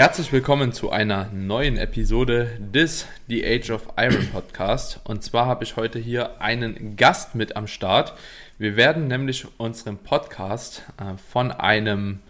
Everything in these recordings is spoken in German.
Herzlich willkommen zu einer neuen Episode des The Age of Iron Podcast. Und zwar habe ich heute hier einen Gast mit am Start. Wir werden nämlich unseren Podcast äh, von einem,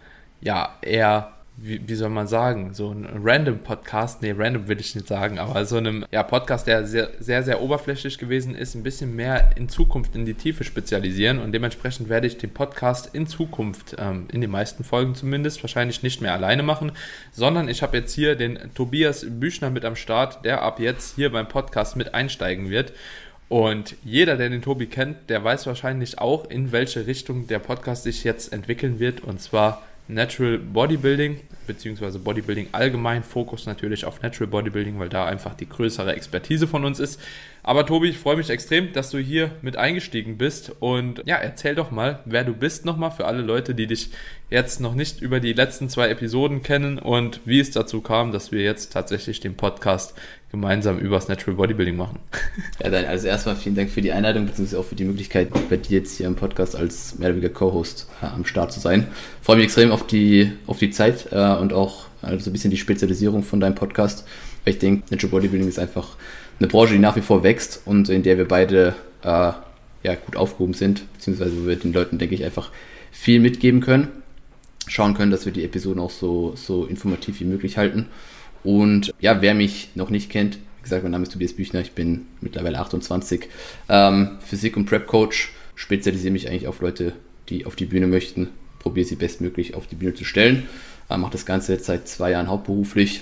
ja, eher wie, wie soll man sagen, so ein random Podcast, nee, random will ich nicht sagen, aber so einem ja, Podcast, der sehr, sehr, sehr oberflächlich gewesen ist, ein bisschen mehr in Zukunft in die Tiefe spezialisieren und dementsprechend werde ich den Podcast in Zukunft, ähm, in den meisten Folgen zumindest, wahrscheinlich nicht mehr alleine machen, sondern ich habe jetzt hier den Tobias Büchner mit am Start, der ab jetzt hier beim Podcast mit einsteigen wird. Und jeder, der den Tobi kennt, der weiß wahrscheinlich auch, in welche Richtung der Podcast sich jetzt entwickeln wird. Und zwar Natural Bodybuilding, beziehungsweise Bodybuilding allgemein, Fokus natürlich auf Natural Bodybuilding, weil da einfach die größere Expertise von uns ist. Aber Tobi, ich freue mich extrem, dass du hier mit eingestiegen bist. Und ja, erzähl doch mal, wer du bist nochmal für alle Leute, die dich jetzt noch nicht über die letzten zwei Episoden kennen und wie es dazu kam, dass wir jetzt tatsächlich den Podcast gemeinsam übers Natural Bodybuilding machen. Ja, dann also erstmal vielen Dank für die Einladung, beziehungsweise auch für die Möglichkeit, bei dir jetzt hier im Podcast als mehr oder weniger Co-Host äh, am Start zu sein. Freue mich extrem auf die, auf die Zeit äh, und auch also ein bisschen die Spezialisierung von deinem Podcast. Weil ich denke, Natural Bodybuilding ist einfach eine Branche, die nach wie vor wächst und in der wir beide äh, ja, gut aufgehoben sind, beziehungsweise wo wir den Leuten, denke ich, einfach viel mitgeben können. Schauen können, dass wir die Episoden auch so, so informativ wie möglich halten. Und ja, wer mich noch nicht kennt, wie gesagt, mein Name ist Tobias Büchner, ich bin mittlerweile 28, ähm, Physik- und Prep-Coach, spezialisiere mich eigentlich auf Leute, die auf die Bühne möchten, probiere sie bestmöglich auf die Bühne zu stellen, äh, mache das Ganze jetzt seit zwei Jahren hauptberuflich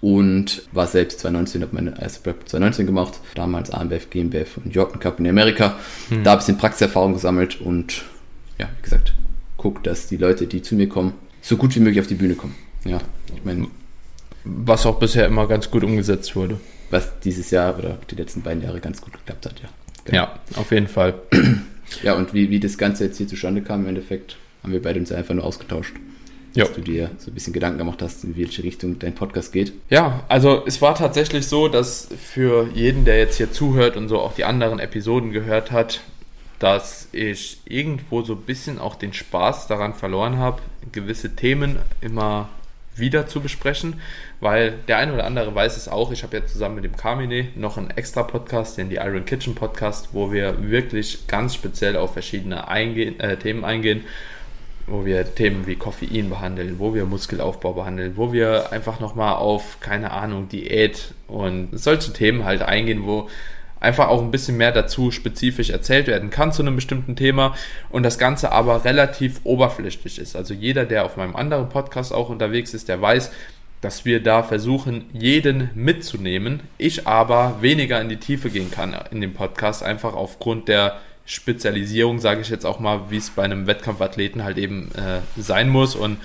und war selbst 2019, habe meine erste Prep 2019 gemacht, damals AMBF, GmbF und Jordan Cup in Amerika, hm. da ein bisschen Praxiserfahrung gesammelt und ja, wie gesagt, guck, dass die Leute, die zu mir kommen, so gut wie möglich auf die Bühne kommen. Ja, ich meine, was auch bisher immer ganz gut umgesetzt wurde. Was dieses Jahr oder die letzten beiden Jahre ganz gut geklappt hat, ja. Genau. Ja, auf jeden Fall. Ja, und wie, wie das Ganze jetzt hier zustande kam, im Endeffekt, haben wir beide uns einfach nur ausgetauscht. Jo. Dass du dir so ein bisschen Gedanken gemacht hast, in welche Richtung dein Podcast geht. Ja, also es war tatsächlich so, dass für jeden, der jetzt hier zuhört und so auch die anderen Episoden gehört hat, dass ich irgendwo so ein bisschen auch den Spaß daran verloren habe, gewisse Themen immer wieder zu besprechen, weil der eine oder andere weiß es auch. Ich habe ja zusammen mit dem Carmine noch einen extra Podcast, den die Iron Kitchen Podcast, wo wir wirklich ganz speziell auf verschiedene eingehen, äh, Themen eingehen, wo wir Themen wie Koffein behandeln, wo wir Muskelaufbau behandeln, wo wir einfach nochmal auf, keine Ahnung, Diät und solche Themen halt eingehen, wo einfach auch ein bisschen mehr dazu spezifisch erzählt werden kann zu einem bestimmten Thema und das Ganze aber relativ oberflächlich ist. Also jeder, der auf meinem anderen Podcast auch unterwegs ist, der weiß, dass wir da versuchen, jeden mitzunehmen. Ich aber weniger in die Tiefe gehen kann in dem Podcast, einfach aufgrund der Spezialisierung, sage ich jetzt auch mal, wie es bei einem Wettkampfathleten halt eben äh, sein muss und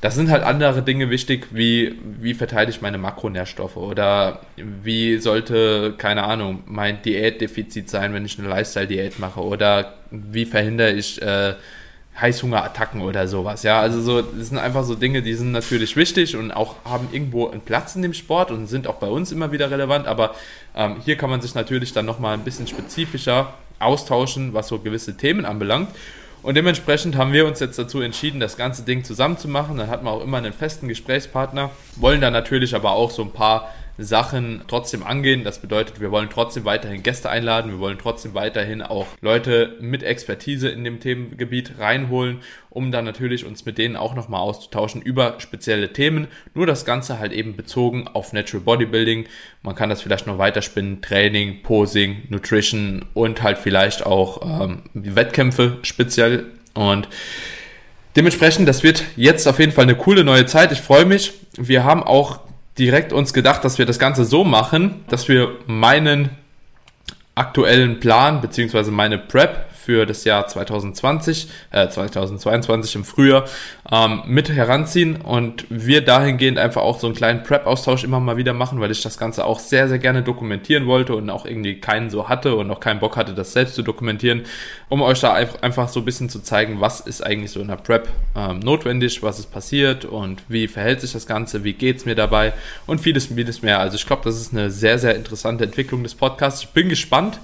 das sind halt andere Dinge wichtig, wie wie verteile ich meine Makronährstoffe oder wie sollte, keine Ahnung, mein Diätdefizit sein, wenn ich eine Lifestyle-Diät mache oder wie verhindere ich äh, Heißhungerattacken oder sowas. Ja, also so, das sind einfach so Dinge, die sind natürlich wichtig und auch haben irgendwo einen Platz in dem Sport und sind auch bei uns immer wieder relevant, aber ähm, hier kann man sich natürlich dann nochmal ein bisschen spezifischer austauschen, was so gewisse Themen anbelangt. Und dementsprechend haben wir uns jetzt dazu entschieden, das ganze Ding zusammen zu machen. Dann hat man auch immer einen festen Gesprächspartner, wollen dann natürlich aber auch so ein paar Sachen trotzdem angehen. Das bedeutet, wir wollen trotzdem weiterhin Gäste einladen, wir wollen trotzdem weiterhin auch Leute mit Expertise in dem Themengebiet reinholen, um dann natürlich uns mit denen auch nochmal auszutauschen über spezielle Themen. Nur das Ganze halt eben bezogen auf Natural Bodybuilding. Man kann das vielleicht noch weiterspinnen, Training, Posing, Nutrition und halt vielleicht auch ähm, Wettkämpfe speziell und Dementsprechend, das wird jetzt auf jeden Fall eine coole neue Zeit. Ich freue mich. Wir haben auch direkt uns gedacht, dass wir das Ganze so machen, dass wir meinen aktuellen Plan beziehungsweise meine Prep für das Jahr 2020, äh, 2022 im Frühjahr ähm, mit heranziehen und wir dahingehend einfach auch so einen kleinen Prep-Austausch immer mal wieder machen, weil ich das Ganze auch sehr, sehr gerne dokumentieren wollte und auch irgendwie keinen so hatte und auch keinen Bock hatte, das selbst zu dokumentieren, um euch da einfach so ein bisschen zu zeigen, was ist eigentlich so in der Prep ähm, notwendig, was ist passiert und wie verhält sich das Ganze, wie geht's mir dabei und vieles, vieles mehr. Also ich glaube, das ist eine sehr, sehr interessante Entwicklung des Podcasts. Ich bin gespannt,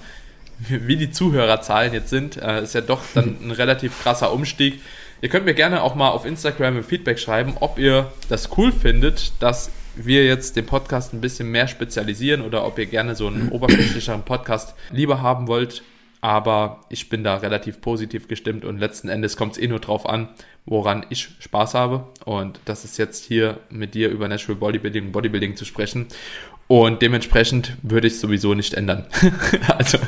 wie die Zuhörerzahlen jetzt sind, äh, ist ja doch dann ein relativ krasser Umstieg. Ihr könnt mir gerne auch mal auf Instagram ein Feedback schreiben, ob ihr das cool findet, dass wir jetzt den Podcast ein bisschen mehr spezialisieren oder ob ihr gerne so einen oberflächlicheren Podcast lieber haben wollt. Aber ich bin da relativ positiv gestimmt und letzten Endes kommt es eh nur drauf an, woran ich Spaß habe. Und das ist jetzt hier mit dir über Natural Bodybuilding und Bodybuilding zu sprechen. Und dementsprechend würde ich sowieso nicht ändern. also,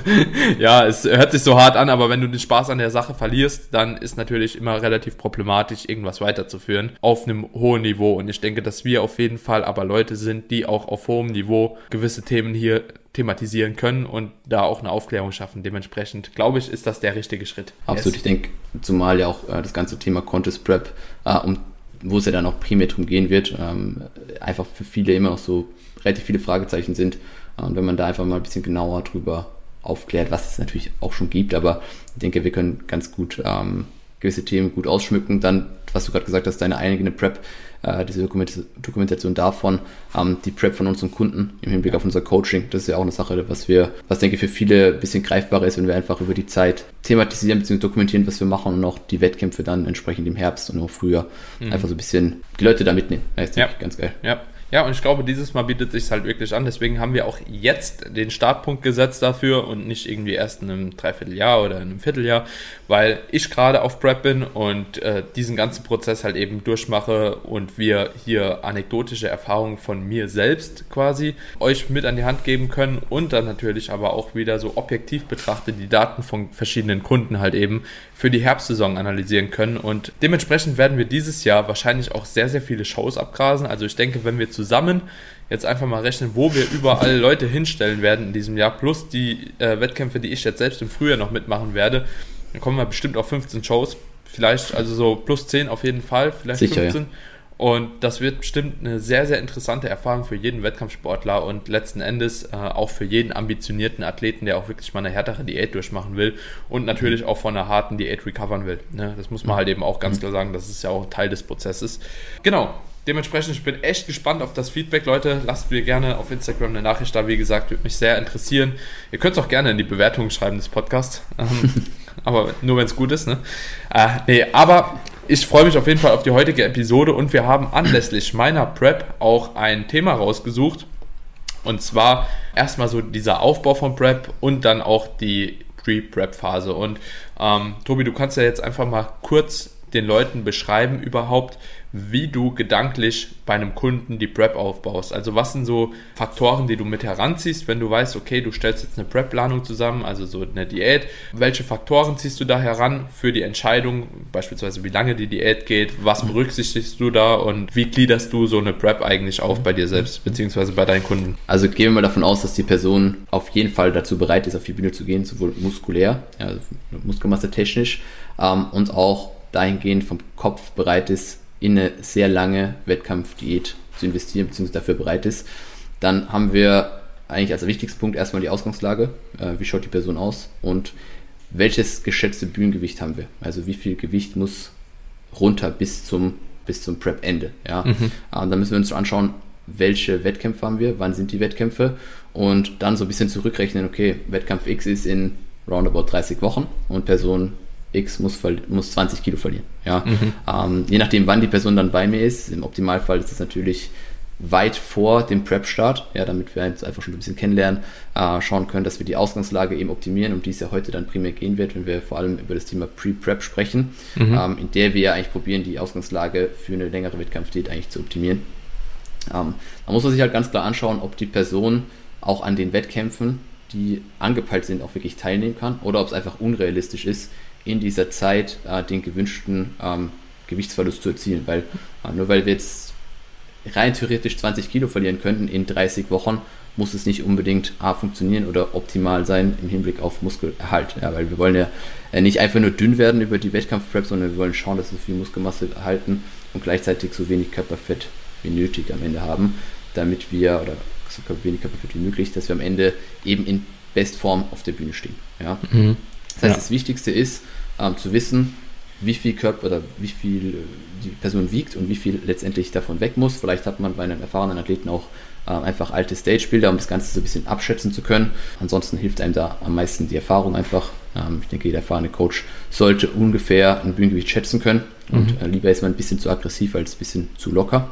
ja, es hört sich so hart an, aber wenn du den Spaß an der Sache verlierst, dann ist natürlich immer relativ problematisch, irgendwas weiterzuführen auf einem hohen Niveau. Und ich denke, dass wir auf jeden Fall aber Leute sind, die auch auf hohem Niveau gewisse Themen hier thematisieren können und da auch eine Aufklärung schaffen. Dementsprechend, glaube ich, ist das der richtige Schritt. Absolut, yes. ich denke, zumal ja auch äh, das ganze Thema Contest Prep, äh, um, wo es ja dann auch primär darum gehen wird, ähm, einfach für viele immer noch so relativ viele Fragezeichen sind. Und wenn man da einfach mal ein bisschen genauer drüber aufklärt, was es natürlich auch schon gibt, aber ich denke, wir können ganz gut ähm, gewisse Themen gut ausschmücken. Dann, was du gerade gesagt hast, deine eigene Prep, äh, diese Dokumentation davon, ähm, die Prep von unseren Kunden im Hinblick auf unser Coaching, das ist ja auch eine Sache, was wir, was denke ich für viele ein bisschen greifbarer ist, wenn wir einfach über die Zeit thematisieren bzw. dokumentieren, was wir machen und auch die Wettkämpfe dann entsprechend im Herbst und auch früher mhm. einfach so ein bisschen die Leute da mitnehmen. Das ist ja. ganz geil. Ja. Ja, und ich glaube, dieses Mal bietet sich halt wirklich an. Deswegen haben wir auch jetzt den Startpunkt gesetzt dafür und nicht irgendwie erst in einem Dreivierteljahr oder in einem Vierteljahr, weil ich gerade auf Prep bin und äh, diesen ganzen Prozess halt eben durchmache und wir hier anekdotische Erfahrungen von mir selbst quasi euch mit an die Hand geben können und dann natürlich aber auch wieder so objektiv betrachtet die Daten von verschiedenen Kunden halt eben für die Herbstsaison analysieren können. Und dementsprechend werden wir dieses Jahr wahrscheinlich auch sehr, sehr viele Shows abgrasen. Also ich denke, wenn wir zusammen jetzt einfach mal rechnen, wo wir überall Leute hinstellen werden in diesem Jahr, plus die äh, Wettkämpfe, die ich jetzt selbst im Frühjahr noch mitmachen werde, dann kommen wir bestimmt auf 15 Shows. Vielleicht, also so plus 10 auf jeden Fall, vielleicht Sicher, 15. Ja. Und das wird bestimmt eine sehr, sehr interessante Erfahrung für jeden Wettkampfsportler und letzten Endes äh, auch für jeden ambitionierten Athleten, der auch wirklich mal eine härtere Diät durchmachen will und natürlich auch von einer harten Diät recovern will. Ne? Das muss man mhm. halt eben auch ganz mhm. klar sagen, das ist ja auch Teil des Prozesses. Genau, Dementsprechend, ich bin echt gespannt auf das Feedback, Leute. Lasst mir gerne auf Instagram eine Nachricht da. Wie gesagt, würde mich sehr interessieren. Ihr könnt es auch gerne in die Bewertung schreiben des Podcasts. Ähm, aber nur wenn es gut ist, ne? Äh, nee, aber ich freue mich auf jeden Fall auf die heutige Episode und wir haben anlässlich meiner Prep auch ein Thema rausgesucht. Und zwar erstmal so dieser Aufbau von Prep und dann auch die Pre-Prep-Phase. Und ähm, Tobi, du kannst ja jetzt einfach mal kurz den Leuten beschreiben überhaupt, wie du gedanklich bei einem Kunden die Prep aufbaust. Also was sind so Faktoren, die du mit heranziehst, wenn du weißt, okay, du stellst jetzt eine Prep-Planung zusammen, also so eine Diät. Welche Faktoren ziehst du da heran für die Entscheidung, beispielsweise wie lange die Diät geht, was berücksichtigst du da und wie gliederst du so eine Prep eigentlich auf bei dir selbst, beziehungsweise bei deinen Kunden? Also gehen wir mal davon aus, dass die Person auf jeden Fall dazu bereit ist, auf die Bühne zu gehen, sowohl muskulär, also Muskelmasse technisch ähm, und auch dahingehend vom Kopf bereit ist, in eine sehr lange Wettkampfdiät zu investieren, beziehungsweise dafür bereit ist, dann haben wir eigentlich als wichtigsten Punkt erstmal die Ausgangslage. Äh, wie schaut die Person aus und welches geschätzte Bühnengewicht haben wir? Also wie viel Gewicht muss runter bis zum, bis zum Prep-Ende? Ja? Mhm. Äh, dann müssen wir uns anschauen, welche Wettkämpfe haben wir, wann sind die Wettkämpfe und dann so ein bisschen zurückrechnen, okay, Wettkampf X ist in roundabout 30 Wochen und Person X muss, muss 20 Kilo verlieren. Ja? Mhm. Ähm, je nachdem, wann die Person dann bei mir ist, im Optimalfall ist das natürlich weit vor dem Prep-Start, ja, damit wir uns einfach schon ein bisschen kennenlernen, äh, schauen können, dass wir die Ausgangslage eben optimieren, um die es ja heute dann primär gehen wird, wenn wir vor allem über das Thema Pre-Prep sprechen, mhm. ähm, in der wir ja eigentlich probieren, die Ausgangslage für eine längere Wettkampfdiät eigentlich zu optimieren. Ähm, da muss man sich halt ganz klar anschauen, ob die Person auch an den Wettkämpfen, die angepeilt sind, auch wirklich teilnehmen kann oder ob es einfach unrealistisch ist, in dieser Zeit äh, den gewünschten ähm, Gewichtsverlust zu erzielen. Weil äh, nur weil wir jetzt rein theoretisch 20 Kilo verlieren könnten in 30 Wochen, muss es nicht unbedingt A funktionieren oder optimal sein im Hinblick auf Muskelerhalt. Ja, weil wir wollen ja äh, nicht einfach nur dünn werden über die Wettkampfprep, sondern wir wollen schauen, dass wir viel Muskelmasse erhalten und gleichzeitig so wenig Körperfett wie nötig am Ende haben, damit wir, oder so wenig Körperfett wie möglich, dass wir am Ende eben in Bestform auf der Bühne stehen. Ja? Mhm. Das heißt, ja. das Wichtigste ist, ähm, zu wissen, wie viel Körper oder wie viel äh, die Person wiegt und wie viel letztendlich davon weg muss. Vielleicht hat man bei einem erfahrenen Athleten auch äh, einfach alte Stagebilder, um das Ganze so ein bisschen abschätzen zu können. Ansonsten hilft einem da am meisten die Erfahrung einfach. Ähm, ich denke, jeder erfahrene Coach sollte ungefähr ein Bühnengewicht schätzen können. Und mhm. lieber ist man ein bisschen zu aggressiv als ein bisschen zu locker.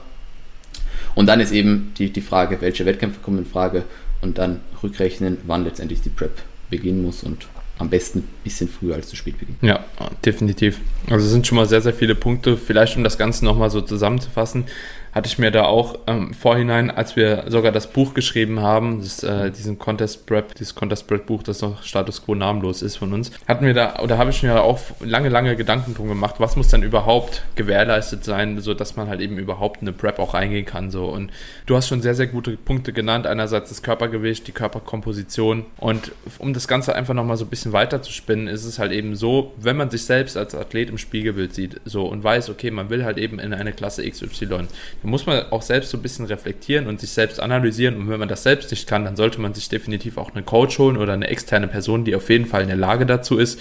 Und dann ist eben die, die Frage, welche Wettkämpfe kommen in Frage und dann rückrechnen, wann letztendlich die Prep beginnen muss und am besten ein bisschen früher als zu spät beginnen. Ja, definitiv. Also es sind schon mal sehr, sehr viele Punkte. Vielleicht um das Ganze nochmal so zusammenzufassen hatte ich mir da auch ähm, vorhinein, als wir sogar das Buch geschrieben haben, das, äh, diesen Contest Prep, dieses Contest Prep Buch, das noch Status Quo namenlos ist von uns, hatten wir da, oder habe ich mir auch lange, lange Gedanken drum gemacht, was muss dann überhaupt gewährleistet sein, so dass man halt eben überhaupt eine Prep auch eingehen kann, so. Und du hast schon sehr, sehr gute Punkte genannt. Einerseits das Körpergewicht, die Körperkomposition. Und um das Ganze einfach nochmal so ein bisschen weiter zu spinnen, ist es halt eben so, wenn man sich selbst als Athlet im Spiegelbild sieht, so und weiß, okay, man will halt eben in eine Klasse XY, da muss man auch selbst so ein bisschen reflektieren und sich selbst analysieren. Und wenn man das selbst nicht kann, dann sollte man sich definitiv auch einen Coach holen oder eine externe Person, die auf jeden Fall in der Lage dazu ist,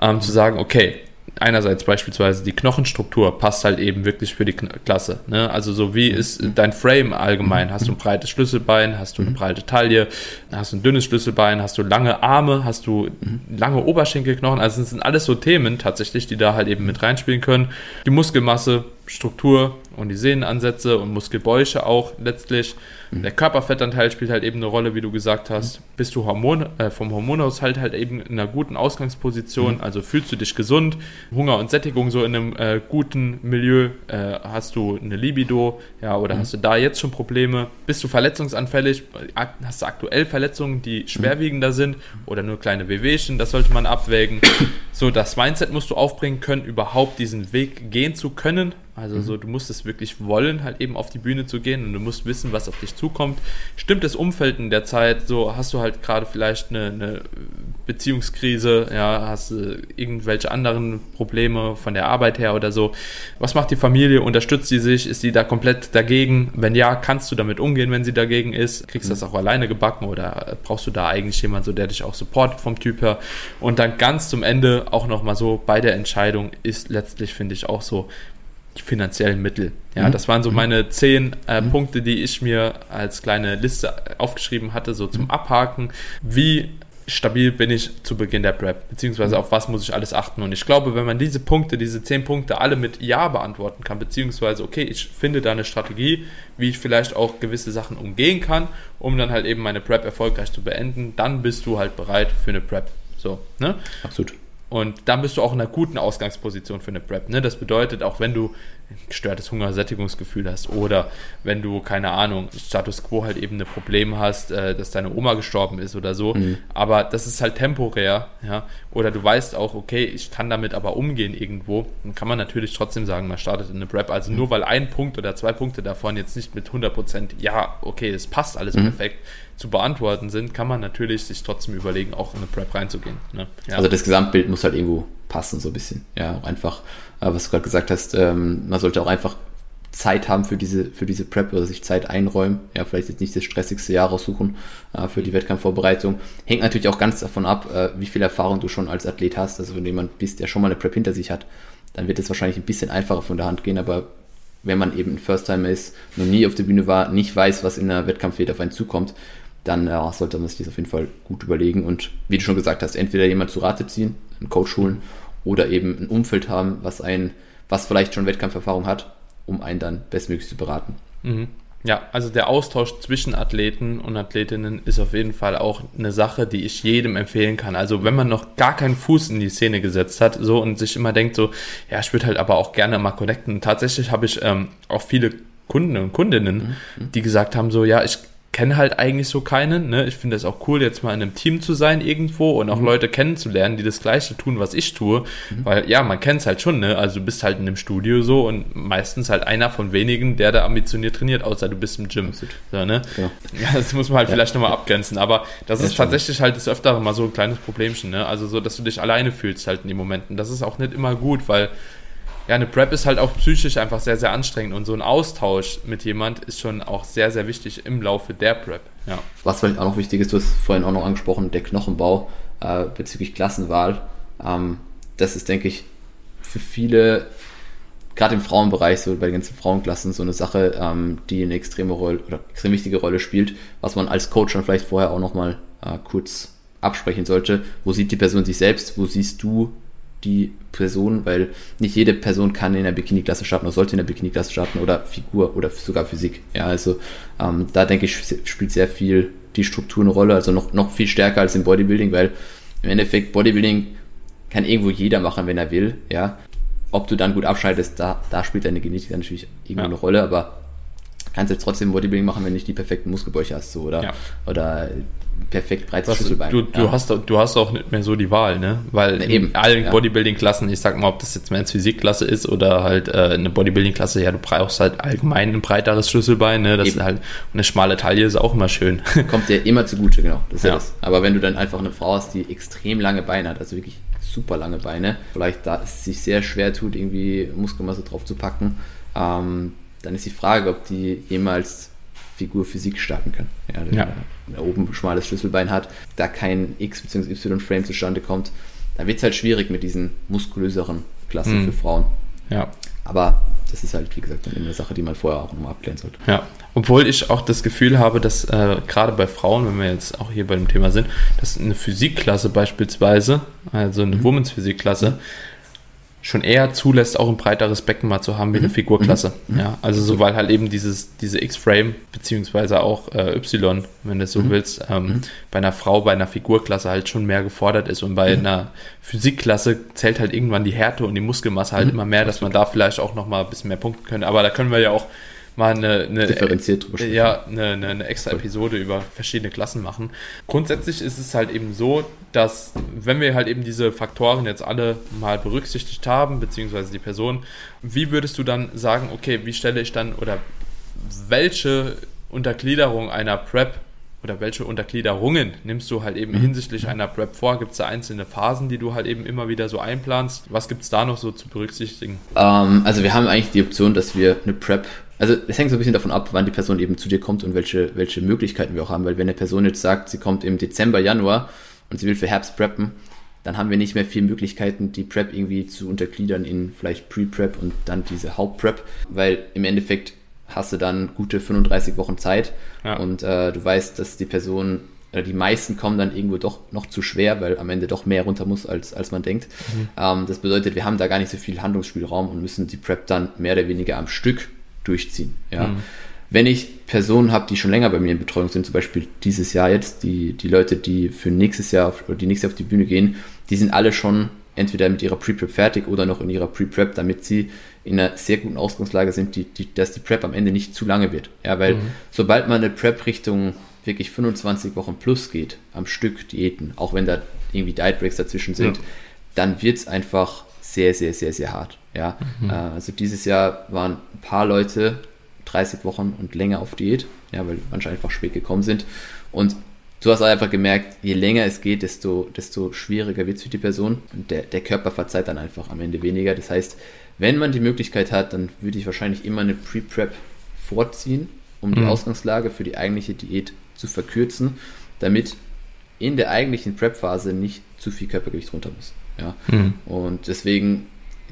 ähm, zu sagen, okay, einerseits beispielsweise die Knochenstruktur passt halt eben wirklich für die Klasse. Ne? Also so wie ist dein Frame allgemein? Hast du ein breites Schlüsselbein? Hast du eine breite Taille? Hast du ein dünnes Schlüsselbein? Hast du lange Arme? Hast du lange Oberschenkelknochen? Also das sind alles so Themen tatsächlich, die da halt eben mit reinspielen können. Die Muskelmasse, Struktur und die Sehnenansätze und Muskelbäuche auch letztlich. Mhm. Der Körperfettanteil spielt halt eben eine Rolle, wie du gesagt hast. Mhm. Bist du Hormon, äh, vom Hormonhaushalt halt eben in einer guten Ausgangsposition, mhm. also fühlst du dich gesund, Hunger und Sättigung so in einem äh, guten Milieu, äh, hast du eine Libido, ja, oder mhm. hast du da jetzt schon Probleme? Bist du verletzungsanfällig? Hast du aktuell Verletzungen, die mhm. schwerwiegender sind oder nur kleine Wehwehchen? Das sollte man abwägen. so, das Mindset musst du aufbringen können, überhaupt diesen Weg gehen zu können also mhm. so, du musst es wirklich wollen, halt eben auf die Bühne zu gehen und du musst wissen, was auf dich zukommt. Stimmt das Umfeld in der Zeit, so hast du halt gerade vielleicht eine, eine, Beziehungskrise, ja, hast du irgendwelche anderen Probleme von der Arbeit her oder so. Was macht die Familie? Unterstützt sie sich? Ist sie da komplett dagegen? Wenn ja, kannst du damit umgehen, wenn sie dagegen ist? Kriegst du mhm. das auch alleine gebacken oder brauchst du da eigentlich jemanden, so der dich auch supportet vom Typ her? Und dann ganz zum Ende auch nochmal so bei der Entscheidung ist letztlich, finde ich, auch so, die finanziellen Mittel. Ja, mhm. das waren so mhm. meine zehn äh, mhm. Punkte, die ich mir als kleine Liste aufgeschrieben hatte, so zum mhm. Abhaken. Wie stabil bin ich zu Beginn der Prep, beziehungsweise mhm. auf was muss ich alles achten. Und ich glaube, wenn man diese Punkte, diese zehn Punkte alle mit Ja beantworten kann, beziehungsweise, okay, ich finde da eine Strategie, wie ich vielleicht auch gewisse Sachen umgehen kann, um dann halt eben meine Prep erfolgreich zu beenden, dann bist du halt bereit für eine Prep. So, ne? Absolut. Und dann bist du auch in einer guten Ausgangsposition für eine Prep. Ne? Das bedeutet, auch wenn du ein gestörtes Hungersättigungsgefühl hast oder wenn du, keine Ahnung, Status Quo halt eben ein Problem hast, äh, dass deine Oma gestorben ist oder so, mhm. aber das ist halt temporär, ja, oder du weißt auch, okay, ich kann damit aber umgehen irgendwo, dann kann man natürlich trotzdem sagen, man startet in eine Prep. Also nur weil ein Punkt oder zwei Punkte davon jetzt nicht mit 100%, ja, okay, es passt alles mhm. perfekt, zu beantworten sind, kann man natürlich sich trotzdem überlegen, auch in eine Prep reinzugehen. Ne? Ja. Also das Gesamtbild muss halt irgendwo passen, so ein bisschen. Ja, auch einfach, äh, was du gerade gesagt hast, ähm, man sollte auch einfach Zeit haben für diese, für diese Prep oder sich Zeit einräumen. Ja, vielleicht jetzt nicht das stressigste Jahr raussuchen äh, für die Wettkampfvorbereitung. Hängt natürlich auch ganz davon ab, äh, wie viel Erfahrung du schon als Athlet hast. Also wenn jemand bist, der schon mal eine Prep hinter sich hat, dann wird es wahrscheinlich ein bisschen einfacher von der Hand gehen, aber wenn man eben ein First-Timer ist, noch nie auf der Bühne war, nicht weiß, was in der Wettkampfwelt auf einen zukommt, dann ja, sollte man sich das auf jeden Fall gut überlegen und wie du schon gesagt hast, entweder jemand zu Rate ziehen, einen Coach holen oder eben ein Umfeld haben, was ein, was vielleicht schon Wettkampferfahrung hat, um einen dann bestmöglich zu beraten. Mhm. Ja, also der Austausch zwischen Athleten und Athletinnen ist auf jeden Fall auch eine Sache, die ich jedem empfehlen kann. Also wenn man noch gar keinen Fuß in die Szene gesetzt hat, so und sich immer denkt so, ja, ich würde halt aber auch gerne mal connecten. tatsächlich habe ich ähm, auch viele Kunden und Kundinnen, mhm. die gesagt haben so, ja, ich kenne halt eigentlich so keinen. Ne? Ich finde es auch cool, jetzt mal in einem Team zu sein irgendwo und auch mhm. Leute kennenzulernen, die das Gleiche tun, was ich tue. Mhm. Weil ja, man kennt es halt schon. Ne? Also du bist halt in einem Studio so und meistens halt einer von wenigen, der da ambitioniert trainiert, außer du bist im Gym. So, ne? ja. ja. das muss man halt ja. vielleicht nochmal abgrenzen. Aber das ja, ist tatsächlich halt das öfter mal so ein kleines Problemchen. Ne? Also so, dass du dich alleine fühlst halt in den Momenten. Das ist auch nicht immer gut, weil ja, eine Prep ist halt auch psychisch einfach sehr, sehr anstrengend und so ein Austausch mit jemand ist schon auch sehr, sehr wichtig im Laufe der Prep. Ja. Was vielleicht auch noch wichtig ist, du hast vorhin auch noch angesprochen, der Knochenbau äh, bezüglich Klassenwahl. Ähm, das ist, denke ich, für viele, gerade im Frauenbereich, so bei den ganzen Frauenklassen, so eine Sache, ähm, die eine extreme Rolle oder extrem wichtige Rolle spielt, was man als Coach dann vielleicht vorher auch nochmal äh, kurz absprechen sollte. Wo sieht die Person sich selbst? Wo siehst du die Person, weil nicht jede Person kann in der Bikini-Klasse starten oder sollte in der Bikini-Klasse starten oder Figur oder sogar Physik. Ja, also ähm, da denke ich, spielt sehr viel die Struktur eine Rolle, also noch, noch viel stärker als im Bodybuilding, weil im Endeffekt Bodybuilding kann irgendwo jeder machen, wenn er will, ja. Ob du dann gut abschaltest, da, da spielt deine Genetik natürlich irgendwo ja. eine Rolle, aber kannst jetzt trotzdem Bodybuilding machen, wenn du nicht die perfekten Muskelbäuche hast, so, oder, ja. oder perfekt breites Schlüsselbein. Du, du, ja. hast, du hast auch nicht mehr so die Wahl, ne? Weil ne, in allen ja. Bodybuilding-Klassen, ich sag mal, ob das jetzt Men's Physik-Klasse ist oder halt äh, eine Bodybuilding-Klasse, ja, du brauchst halt allgemein ein breiteres Schlüsselbein, ne? Das eben. ist halt, eine schmale Taille ist auch immer schön. Kommt dir immer zugute, genau. Das ist ja. das. Aber wenn du dann einfach eine Frau hast, die extrem lange Beine hat, also wirklich super lange Beine, vielleicht da es sich sehr schwer tut, irgendwie Muskelmasse drauf zu packen, ähm, dann ist die Frage, ob die jemals Figur Physik starten können. Ja, ja. Der, oben ein schmales Schlüsselbein hat, da kein X- bzw. Y-Frame zustande kommt, dann wird es halt schwierig mit diesen muskulöseren Klassen mhm. für Frauen. Ja. Aber das ist halt, wie gesagt, eine Sache, die man vorher auch nochmal abklären sollte. Ja, obwohl ich auch das Gefühl habe, dass äh, gerade bei Frauen, wenn wir jetzt auch hier bei dem Thema sind, dass eine Physikklasse beispielsweise, also eine mhm. Womens Physikklasse, schon eher zulässt, auch ein breiteres Becken mal zu haben wie eine mhm. Figurklasse. Mhm. Ja, also so, weil halt eben dieses, diese X-Frame, beziehungsweise auch äh, Y, wenn du es so mhm. willst, ähm, mhm. bei einer Frau, bei einer Figurklasse halt schon mehr gefordert ist und bei mhm. einer Physikklasse zählt halt irgendwann die Härte und die Muskelmasse halt mhm. immer mehr, dass man da vielleicht auch nochmal ein bisschen mehr punkten könnte. Aber da können wir ja auch mal eine, eine differenziert drüber sprechen. Ja, eine, eine, eine extra Episode über verschiedene Klassen machen. Grundsätzlich ist es halt eben so, dass wenn wir halt eben diese Faktoren jetzt alle mal berücksichtigt haben, beziehungsweise die Person, wie würdest du dann sagen, okay, wie stelle ich dann oder welche Untergliederung einer Prep oder welche Untergliederungen nimmst du halt eben mhm. hinsichtlich einer Prep vor? Gibt es da einzelne Phasen, die du halt eben immer wieder so einplanst? Was gibt es da noch so zu berücksichtigen? Ähm, also wir haben eigentlich die Option, dass wir eine Prep also es hängt so ein bisschen davon ab, wann die Person eben zu dir kommt und welche, welche Möglichkeiten wir auch haben. Weil wenn eine Person jetzt sagt, sie kommt im Dezember, Januar und sie will für Herbst preppen, dann haben wir nicht mehr viele Möglichkeiten, die Prep irgendwie zu untergliedern in vielleicht Pre-Prep und dann diese Haupt-Prep, weil im Endeffekt hast du dann gute 35 Wochen Zeit ja. und äh, du weißt, dass die Person oder die meisten kommen dann irgendwo doch noch zu schwer, weil am Ende doch mehr runter muss, als, als man denkt. Mhm. Ähm, das bedeutet, wir haben da gar nicht so viel Handlungsspielraum und müssen die Prep dann mehr oder weniger am Stück durchziehen. Ja. Mhm. Wenn ich Personen habe, die schon länger bei mir in Betreuung sind, zum Beispiel dieses Jahr jetzt, die, die Leute, die für nächstes Jahr auf, oder die nächstes Jahr auf die Bühne gehen, die sind alle schon entweder mit ihrer Pre-Prep fertig oder noch in ihrer Pre-Prep, damit sie in einer sehr guten Ausgangslage sind, die, die, dass die Prep am Ende nicht zu lange wird. Ja, weil mhm. sobald man eine Prep Richtung wirklich 25 Wochen plus geht, am Stück Diäten, auch wenn da irgendwie Diet Breaks dazwischen sind, ja. dann wird es einfach sehr, sehr, sehr, sehr hart. Ja, mhm. Äh, also dieses Jahr waren ein paar Leute 30 Wochen und länger auf Diät, ja, weil manche einfach spät gekommen sind. Und du hast einfach gemerkt, je länger es geht, desto, desto schwieriger wird es für die Person. Und der, der Körper verzeiht dann einfach am Ende weniger. Das heißt, wenn man die Möglichkeit hat, dann würde ich wahrscheinlich immer eine Pre-Prep vorziehen, um mhm. die Ausgangslage für die eigentliche Diät zu verkürzen, damit in der eigentlichen Prep-Phase nicht zu viel Körpergewicht runter muss. Ja? Mhm. Und deswegen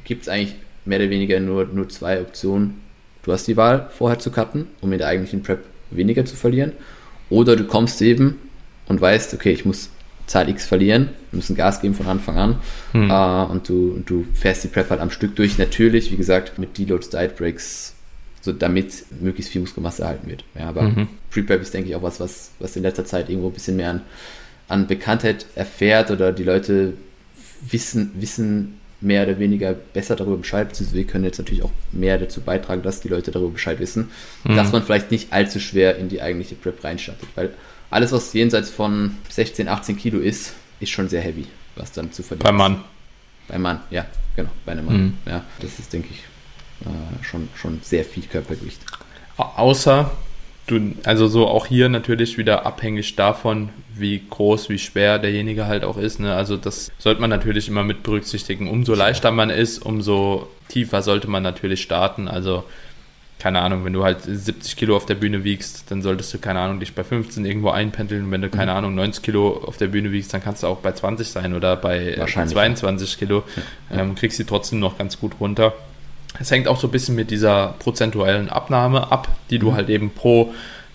gibt es eigentlich mehr oder weniger nur, nur zwei Optionen. Du hast die Wahl, vorher zu cutten, um in der eigentlichen Prep weniger zu verlieren. Oder du kommst eben und weißt, okay, ich muss Zahl X verlieren, wir müssen Gas geben von Anfang an mhm. äh, und du, du fährst die Prep halt am Stück durch. Natürlich, wie gesagt, mit Deloads, Diet Breaks, so damit möglichst viel Muskelmasse erhalten wird. Ja, aber mhm. Pre-Prep ist, denke ich, auch was, was, was in letzter Zeit irgendwo ein bisschen mehr an, an Bekanntheit erfährt oder die Leute wissen, wissen mehr oder weniger besser darüber Bescheid, beziehungsweise wir können jetzt natürlich auch mehr dazu beitragen, dass die Leute darüber Bescheid wissen, mhm. dass man vielleicht nicht allzu schwer in die eigentliche Prep reinstartet, weil alles, was jenseits von 16, 18 Kilo ist, ist schon sehr heavy, was dann zu verlieren Beim Mann. Beim Mann, ja, genau, bei einem Mann. Mhm. Ja, das ist, denke ich, äh, schon, schon sehr viel Körpergewicht. Außer du, also so auch hier natürlich wieder abhängig davon, wie groß, wie schwer derjenige halt auch ist. Ne? Also das sollte man natürlich immer mit berücksichtigen. Umso leichter man ist, umso tiefer sollte man natürlich starten. Also keine Ahnung, wenn du halt 70 Kilo auf der Bühne wiegst, dann solltest du, keine Ahnung, dich bei 15 irgendwo einpendeln. Wenn du, keine mhm. Ahnung, 90 Kilo auf der Bühne wiegst, dann kannst du auch bei 20 sein oder bei 22 Kilo. Ja. Ähm, kriegst sie trotzdem noch ganz gut runter. Es hängt auch so ein bisschen mit dieser prozentuellen Abnahme ab, die du mhm. halt eben pro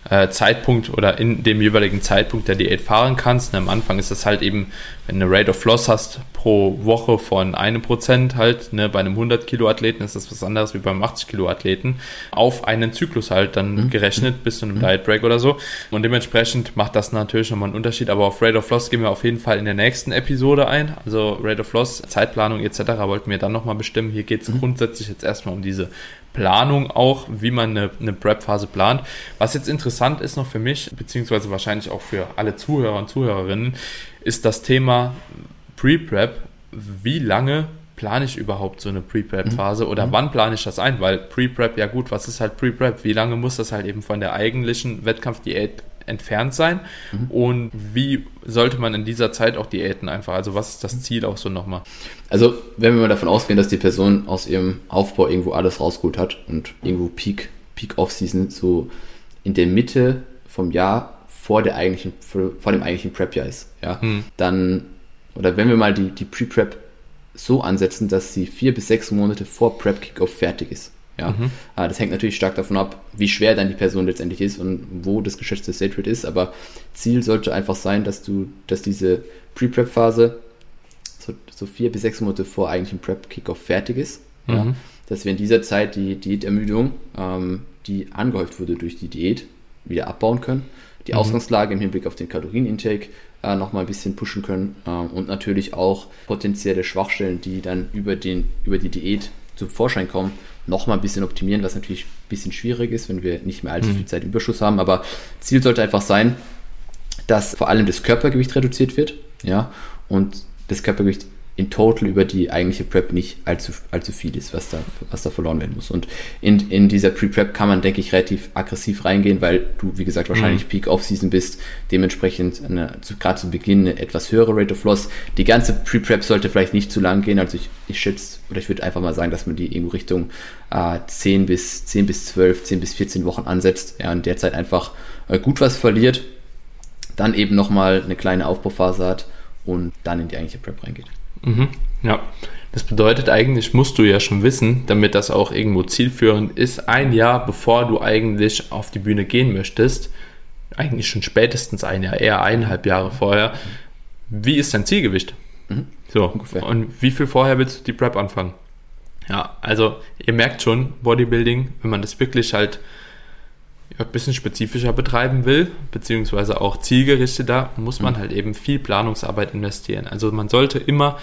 äh, Zeitpunkt oder in dem jeweiligen Zeitpunkt der Diät fahren kannst. Und am Anfang ist das halt eben, wenn du eine Rate of Loss hast pro Woche von einem Prozent halt, ne, bei einem 100 Kilo Athleten ist das was anderes wie beim 80 Kilo Athleten, auf einen Zyklus halt dann mhm. gerechnet bis zu einem mhm. Diet Break oder so. Und dementsprechend macht das natürlich nochmal einen Unterschied. Aber auf Rate of Loss gehen wir auf jeden Fall in der nächsten Episode ein. Also Rate of Loss, Zeitplanung etc. wollten wir dann nochmal bestimmen. Hier geht es mhm. grundsätzlich jetzt erstmal um diese Planung auch, wie man eine, eine Prep-Phase plant. Was jetzt interessant ist noch für mich, beziehungsweise wahrscheinlich auch für alle Zuhörer und Zuhörerinnen, ist das Thema Pre-Prep. Wie lange plane ich überhaupt so eine Pre-Prep-Phase mhm. oder mhm. wann plane ich das ein? Weil Pre-Prep, ja gut, was ist halt Pre-Prep? Wie lange muss das halt eben von der eigentlichen Wettkampfdiät entfernt sein? Mhm. Und wie sollte man in dieser Zeit auch Diäten einfach? Also was ist das Ziel auch so nochmal? Also wenn wir mal davon ausgehen, dass die Person aus ihrem Aufbau irgendwo alles rausgeholt hat und irgendwo Peak, Peak Off-Season so in der Mitte vom Jahr vor der eigentlichen, vor dem eigentlichen Prep-Jahr ist, ja, mhm. dann, oder wenn wir mal die, die Pre-Prep so ansetzen, dass sie vier bis sechs Monate vor Prep-Kickoff fertig ist, ja, mhm. Ah, das hängt natürlich stark davon ab, wie schwer dann die Person letztendlich ist und wo das geschätzte State Rate ist. Aber Ziel sollte einfach sein, dass du, dass diese Pre-Prep-Phase so, so, vier bis sechs Monate vor eigentlichem Prep-Kickoff fertig ist. Mhm. Ja, dass wir in dieser Zeit die Diätermüdung, ähm, die angehäuft wurde durch die Diät, wieder abbauen können. Die mhm. Ausgangslage im Hinblick auf den Kalorienintake äh, nochmal ein bisschen pushen können äh, und natürlich auch potenzielle Schwachstellen, die dann über, den, über die Diät zum Vorschein kommen, nochmal ein bisschen optimieren, was natürlich ein bisschen schwierig ist, wenn wir nicht mehr allzu mhm. viel Zeit Überschuss haben. Aber Ziel sollte einfach sein, dass vor allem das Körpergewicht reduziert wird, ja, und das Körpergewicht in total über die eigentliche Prep nicht allzu, allzu viel ist, was da, was da verloren werden muss. Und in, in dieser Pre-Prep kann man, denke ich, relativ aggressiv reingehen, weil du, wie gesagt, wahrscheinlich mhm. Peak Off-Season bist, dementsprechend gerade zu Beginn eine etwas höhere Rate of Loss. Die ganze Pre-Prep sollte vielleicht nicht zu lang gehen, also ich, ich schätze, oder ich würde einfach mal sagen, dass man die irgendwo Richtung äh, 10 bis 10 bis 12, 10 bis 14 Wochen ansetzt, ja, in der Zeit einfach äh, gut was verliert, dann eben nochmal eine kleine Aufbauphase hat und dann in die eigentliche Prep reingeht. Mhm. Ja, das bedeutet eigentlich, musst du ja schon wissen, damit das auch irgendwo zielführend ist, ein Jahr bevor du eigentlich auf die Bühne gehen möchtest, eigentlich schon spätestens ein Jahr, eher eineinhalb Jahre vorher, wie ist dein Zielgewicht? Mhm. So, Ungefähr. und wie viel vorher willst du die Prep anfangen? Ja, also ihr merkt schon, Bodybuilding, wenn man das wirklich halt ein bisschen spezifischer betreiben will, beziehungsweise auch zielgerichteter, muss man mhm. halt eben viel Planungsarbeit investieren. Also man sollte immer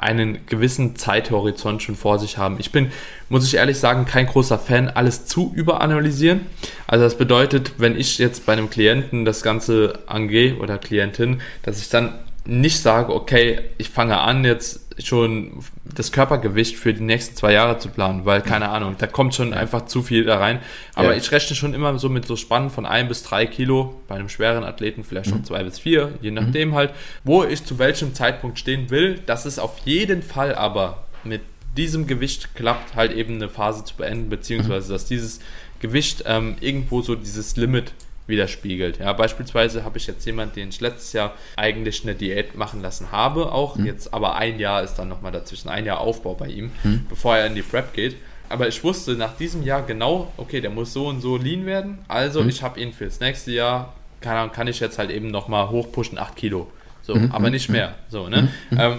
einen gewissen Zeithorizont schon vor sich haben. Ich bin, muss ich ehrlich sagen, kein großer Fan, alles zu überanalysieren. Also das bedeutet, wenn ich jetzt bei einem Klienten das Ganze angehe oder Klientin, dass ich dann nicht sage, okay, ich fange an, jetzt schon das Körpergewicht für die nächsten zwei Jahre zu planen, weil keine Ahnung, da kommt schon einfach zu viel da rein. Aber ja. ich rechne schon immer so mit so Spannen von ein bis drei Kilo, bei einem schweren Athleten vielleicht schon mhm. zwei bis vier, je nachdem mhm. halt, wo ich zu welchem Zeitpunkt stehen will. Das ist auf jeden Fall aber mit diesem Gewicht klappt, halt eben eine Phase zu beenden, beziehungsweise mhm. dass dieses Gewicht ähm, irgendwo so dieses Limit widerspiegelt. Ja, beispielsweise habe ich jetzt jemanden, den ich letztes Jahr eigentlich eine Diät machen lassen habe, auch mhm. jetzt, aber ein Jahr ist dann nochmal dazwischen, ein Jahr Aufbau bei ihm, mhm. bevor er in die Prep geht. Aber ich wusste nach diesem Jahr genau, okay, der muss so und so lean werden. Also mhm. ich habe ihn fürs nächste Jahr, kann, kann ich jetzt halt eben nochmal hochpushen, 8 Kilo. So, mhm. aber nicht mehr. So, ne? Mhm. Ähm,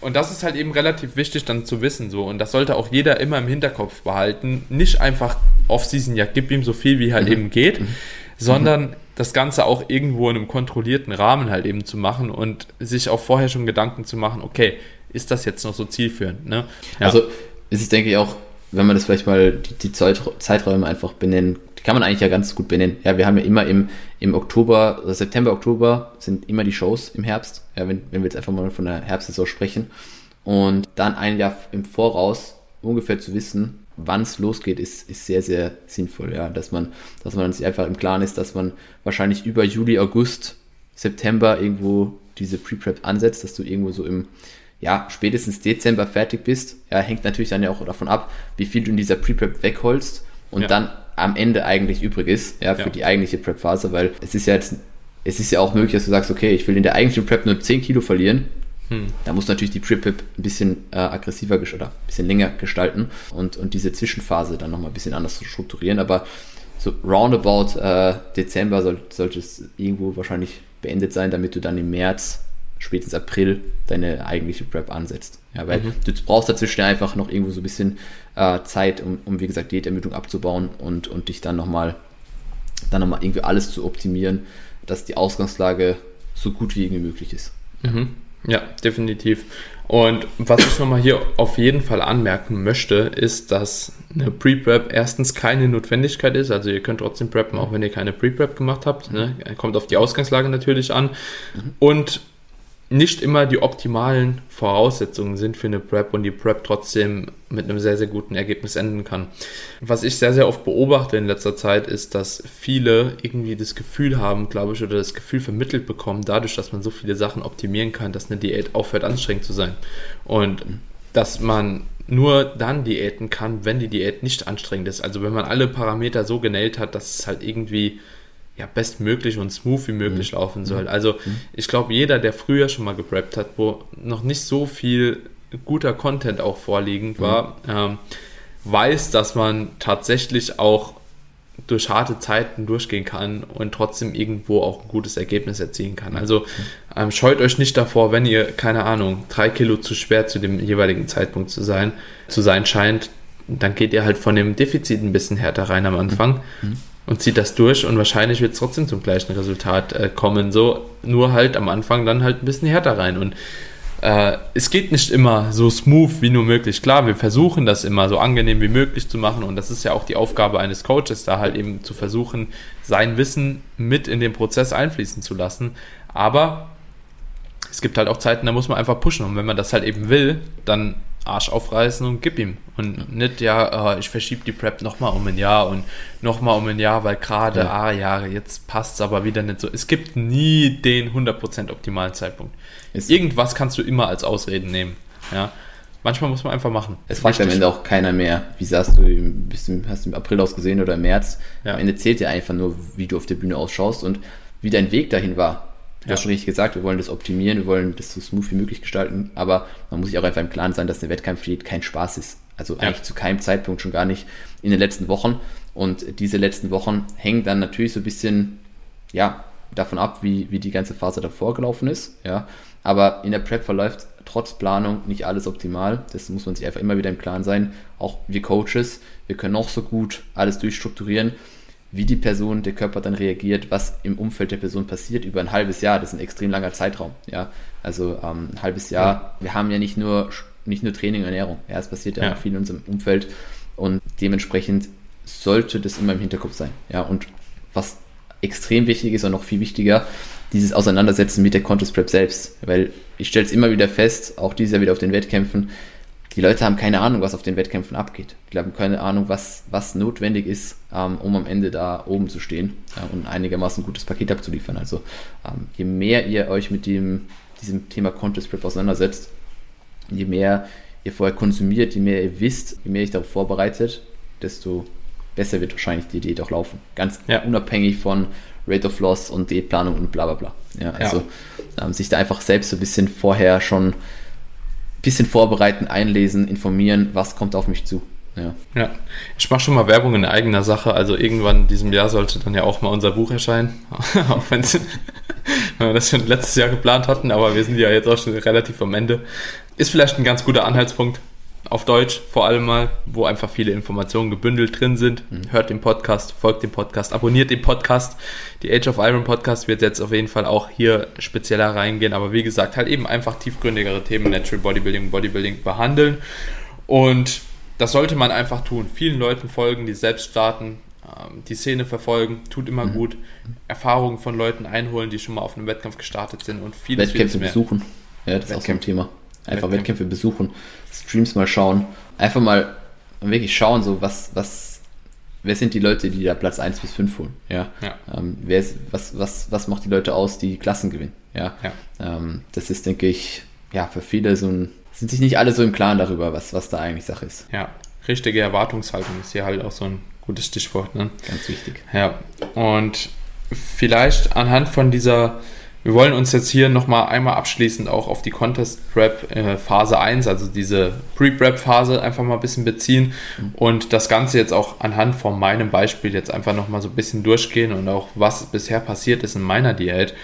und das ist halt eben relativ wichtig dann zu wissen so und das sollte auch jeder immer im Hinterkopf behalten. Nicht einfach Off-Season, ja, gib ihm so viel wie halt mhm. eben geht, mhm sondern mhm. das Ganze auch irgendwo in einem kontrollierten Rahmen halt eben zu machen und sich auch vorher schon Gedanken zu machen, okay, ist das jetzt noch so zielführend? Ne? Ja. Also ist es, denke ich, auch, wenn man das vielleicht mal die, die Zeiträume einfach benennen, die kann man eigentlich ja ganz gut benennen. Ja, wir haben ja immer im, im Oktober, also September, Oktober sind immer die Shows im Herbst, ja, wenn, wenn wir jetzt einfach mal von der Herbstsaison sprechen. Und dann ein Jahr im Voraus ungefähr zu wissen, wann es losgeht, ist, ist sehr, sehr sinnvoll, ja, dass man, dass man sich einfach im Klaren ist, dass man wahrscheinlich über Juli, August, September irgendwo diese Pre-Prep ansetzt, dass du irgendwo so im, ja, spätestens Dezember fertig bist. Ja, hängt natürlich dann ja auch davon ab, wie viel du in dieser Pre-Prep wegholst und ja. dann am Ende eigentlich übrig ist, ja, für ja. die eigentliche Prep-Phase, weil es ist ja jetzt, es ist ja auch möglich, dass du sagst, okay, ich will in der eigentlichen Prep nur 10 Kilo verlieren, hm. Da muss natürlich die Pre-Pip ein bisschen äh, aggressiver oder ein bisschen länger gestalten und, und diese Zwischenphase dann nochmal ein bisschen anders zu strukturieren. Aber so roundabout äh, Dezember soll, sollte es irgendwo wahrscheinlich beendet sein, damit du dann im März, spätestens April, deine eigentliche Prep ansetzt. Ja, weil mhm. du brauchst dazwischen einfach noch irgendwo so ein bisschen äh, Zeit, um, um, wie gesagt, Diätermüdung abzubauen und, und dich dann nochmal dann nochmal irgendwie alles zu optimieren, dass die Ausgangslage so gut wie irgendwie möglich ist. Mhm. Ja, definitiv. Und was ich nochmal hier auf jeden Fall anmerken möchte, ist, dass eine Pre-Prep erstens keine Notwendigkeit ist. Also ihr könnt trotzdem preppen, auch wenn ihr keine Pre-Prep gemacht habt. Ne? Kommt auf die Ausgangslage natürlich an. Mhm. Und nicht immer die optimalen Voraussetzungen sind für eine Prep und die Prep trotzdem mit einem sehr, sehr guten Ergebnis enden kann. Was ich sehr, sehr oft beobachte in letzter Zeit ist, dass viele irgendwie das Gefühl haben, glaube ich, oder das Gefühl vermittelt bekommen, dadurch, dass man so viele Sachen optimieren kann, dass eine Diät aufhört anstrengend zu sein. Und dass man nur dann diäten kann, wenn die Diät nicht anstrengend ist. Also wenn man alle Parameter so genäht hat, dass es halt irgendwie ja, bestmöglich und smooth wie möglich mhm. laufen soll. Also mhm. ich glaube, jeder, der früher schon mal gepreppt hat, wo noch nicht so viel guter Content auch vorliegend war, mhm. ähm, weiß, dass man tatsächlich auch durch harte Zeiten durchgehen kann und trotzdem irgendwo auch ein gutes Ergebnis erzielen kann. Also ähm, scheut euch nicht davor, wenn ihr, keine Ahnung, drei Kilo zu schwer zu dem jeweiligen Zeitpunkt zu sein, zu sein scheint, dann geht ihr halt von dem Defizit ein bisschen härter rein am Anfang. Mhm und zieht das durch und wahrscheinlich wird es trotzdem zum gleichen Resultat äh, kommen. So, nur halt am Anfang dann halt ein bisschen härter rein. Und äh, es geht nicht immer so smooth wie nur möglich. Klar, wir versuchen das immer so angenehm wie möglich zu machen und das ist ja auch die Aufgabe eines Coaches, da halt eben zu versuchen, sein Wissen mit in den Prozess einfließen zu lassen. Aber es gibt halt auch Zeiten, da muss man einfach pushen und wenn man das halt eben will, dann Arsch aufreißen und gib ihm. Und nicht, ja, äh, ich verschiebe die Prep nochmal um ein Jahr und nochmal um ein Jahr, weil gerade, ja. ah ja, jetzt passt es aber wieder nicht so. Es gibt nie den 100% optimalen Zeitpunkt. Ist Irgendwas kannst du immer als Ausreden nehmen. Ja. Manchmal muss man einfach machen. Es fragt am Ende auch keiner mehr, wie sahst du, du, hast du im April ausgesehen oder im März. Ja. Am Ende zählt ja einfach nur, wie du auf der Bühne ausschaust und wie dein Weg dahin war. Du ja. hast schon richtig gesagt, wir wollen das optimieren, wir wollen das so smooth wie möglich gestalten, aber man muss sich auch einfach im Klaren sein, dass der Wettkampfdiät kein Spaß ist. Also ja. eigentlich zu keinem Zeitpunkt, schon gar nicht in den letzten Wochen. Und diese letzten Wochen hängen dann natürlich so ein bisschen, ja, davon ab, wie, wie die ganze Phase davor gelaufen ist. Ja. Aber in der Prep verläuft trotz Planung nicht alles optimal. Das muss man sich einfach immer wieder im Klaren sein. Auch wir Coaches, wir können auch so gut alles durchstrukturieren wie die Person, der Körper dann reagiert, was im Umfeld der Person passiert über ein halbes Jahr. Das ist ein extrem langer Zeitraum. Ja, also ähm, ein halbes Jahr. Ja. Wir haben ja nicht nur nicht nur Training und Ernährung. Ja, es passiert ja, ja. viel in unserem Umfeld und dementsprechend sollte das immer im Hinterkopf sein. Ja, und was extrem wichtig ist und noch viel wichtiger, dieses Auseinandersetzen mit der Contest Prep selbst. Weil ich stelle es immer wieder fest, auch dieses Jahr wieder auf den Wettkämpfen, die Leute haben keine Ahnung, was auf den Wettkämpfen abgeht. Die haben keine Ahnung, was, was notwendig ist, ähm, um am Ende da oben zu stehen äh, und einigermaßen gutes Paket abzuliefern. Also ähm, je mehr ihr euch mit dem, diesem Thema Contest Prep auseinandersetzt, je mehr ihr vorher konsumiert, je mehr ihr wisst, je mehr ihr darauf vorbereitet, desto besser wird wahrscheinlich die Diät auch laufen. Ganz ja. unabhängig von Rate of Loss und Diätplanung und bla bla bla. Ja, also ja. Ähm, sich da einfach selbst so ein bisschen vorher schon bisschen vorbereiten, einlesen, informieren, was kommt auf mich zu. Ja. ja, ich mache schon mal Werbung in eigener Sache. Also irgendwann in diesem Jahr sollte dann ja auch mal unser Buch erscheinen. auch wenn wir das schon letztes Jahr geplant hatten, aber wir sind ja jetzt auch schon relativ am Ende. Ist vielleicht ein ganz guter Anhaltspunkt auf Deutsch vor allem mal, wo einfach viele Informationen gebündelt drin sind. Mhm. Hört den Podcast, folgt dem Podcast, abonniert den Podcast. Die Age of Iron Podcast wird jetzt auf jeden Fall auch hier spezieller reingehen, aber wie gesagt, halt eben einfach tiefgründigere Themen, Natural Bodybuilding, Bodybuilding behandeln. Und das sollte man einfach tun. Vielen Leuten folgen, die selbst starten, ähm, die Szene verfolgen, tut immer mhm. gut. Erfahrungen von Leuten einholen, die schon mal auf einem Wettkampf gestartet sind und vieles, Wettkämpfe vieles mehr. besuchen. Ja, das ist auch so ein Thema. Einfach Wettkämpfe. Wettkämpfe besuchen, Streams mal schauen. Einfach mal wirklich schauen, so was, was, wer sind die Leute, die da Platz 1 bis 5 holen? Ja. ja. Ähm, wer ist, was, was, was macht die Leute aus, die Klassen gewinnen? Ja. ja. Ähm, das ist, denke ich, ja, für viele so ein, sind sich nicht alle so im Klaren darüber, was, was da eigentlich Sache ist. Ja. Richtige Erwartungshaltung ist hier halt auch so ein gutes Stichwort. Ne? Ganz wichtig. Ja. Und vielleicht anhand von dieser Wir wollen uns jetzt hier nochmal einmal abschließend auch auf die Contest Prep äh, Phase 1, also diese Pre-Prep Phase einfach mal ein bisschen beziehen und das Ganze jetzt auch anhand von meinem Beispiel jetzt einfach nochmal so ein bisschen durchgehen und auch was bisher passiert ist in meiner Diät,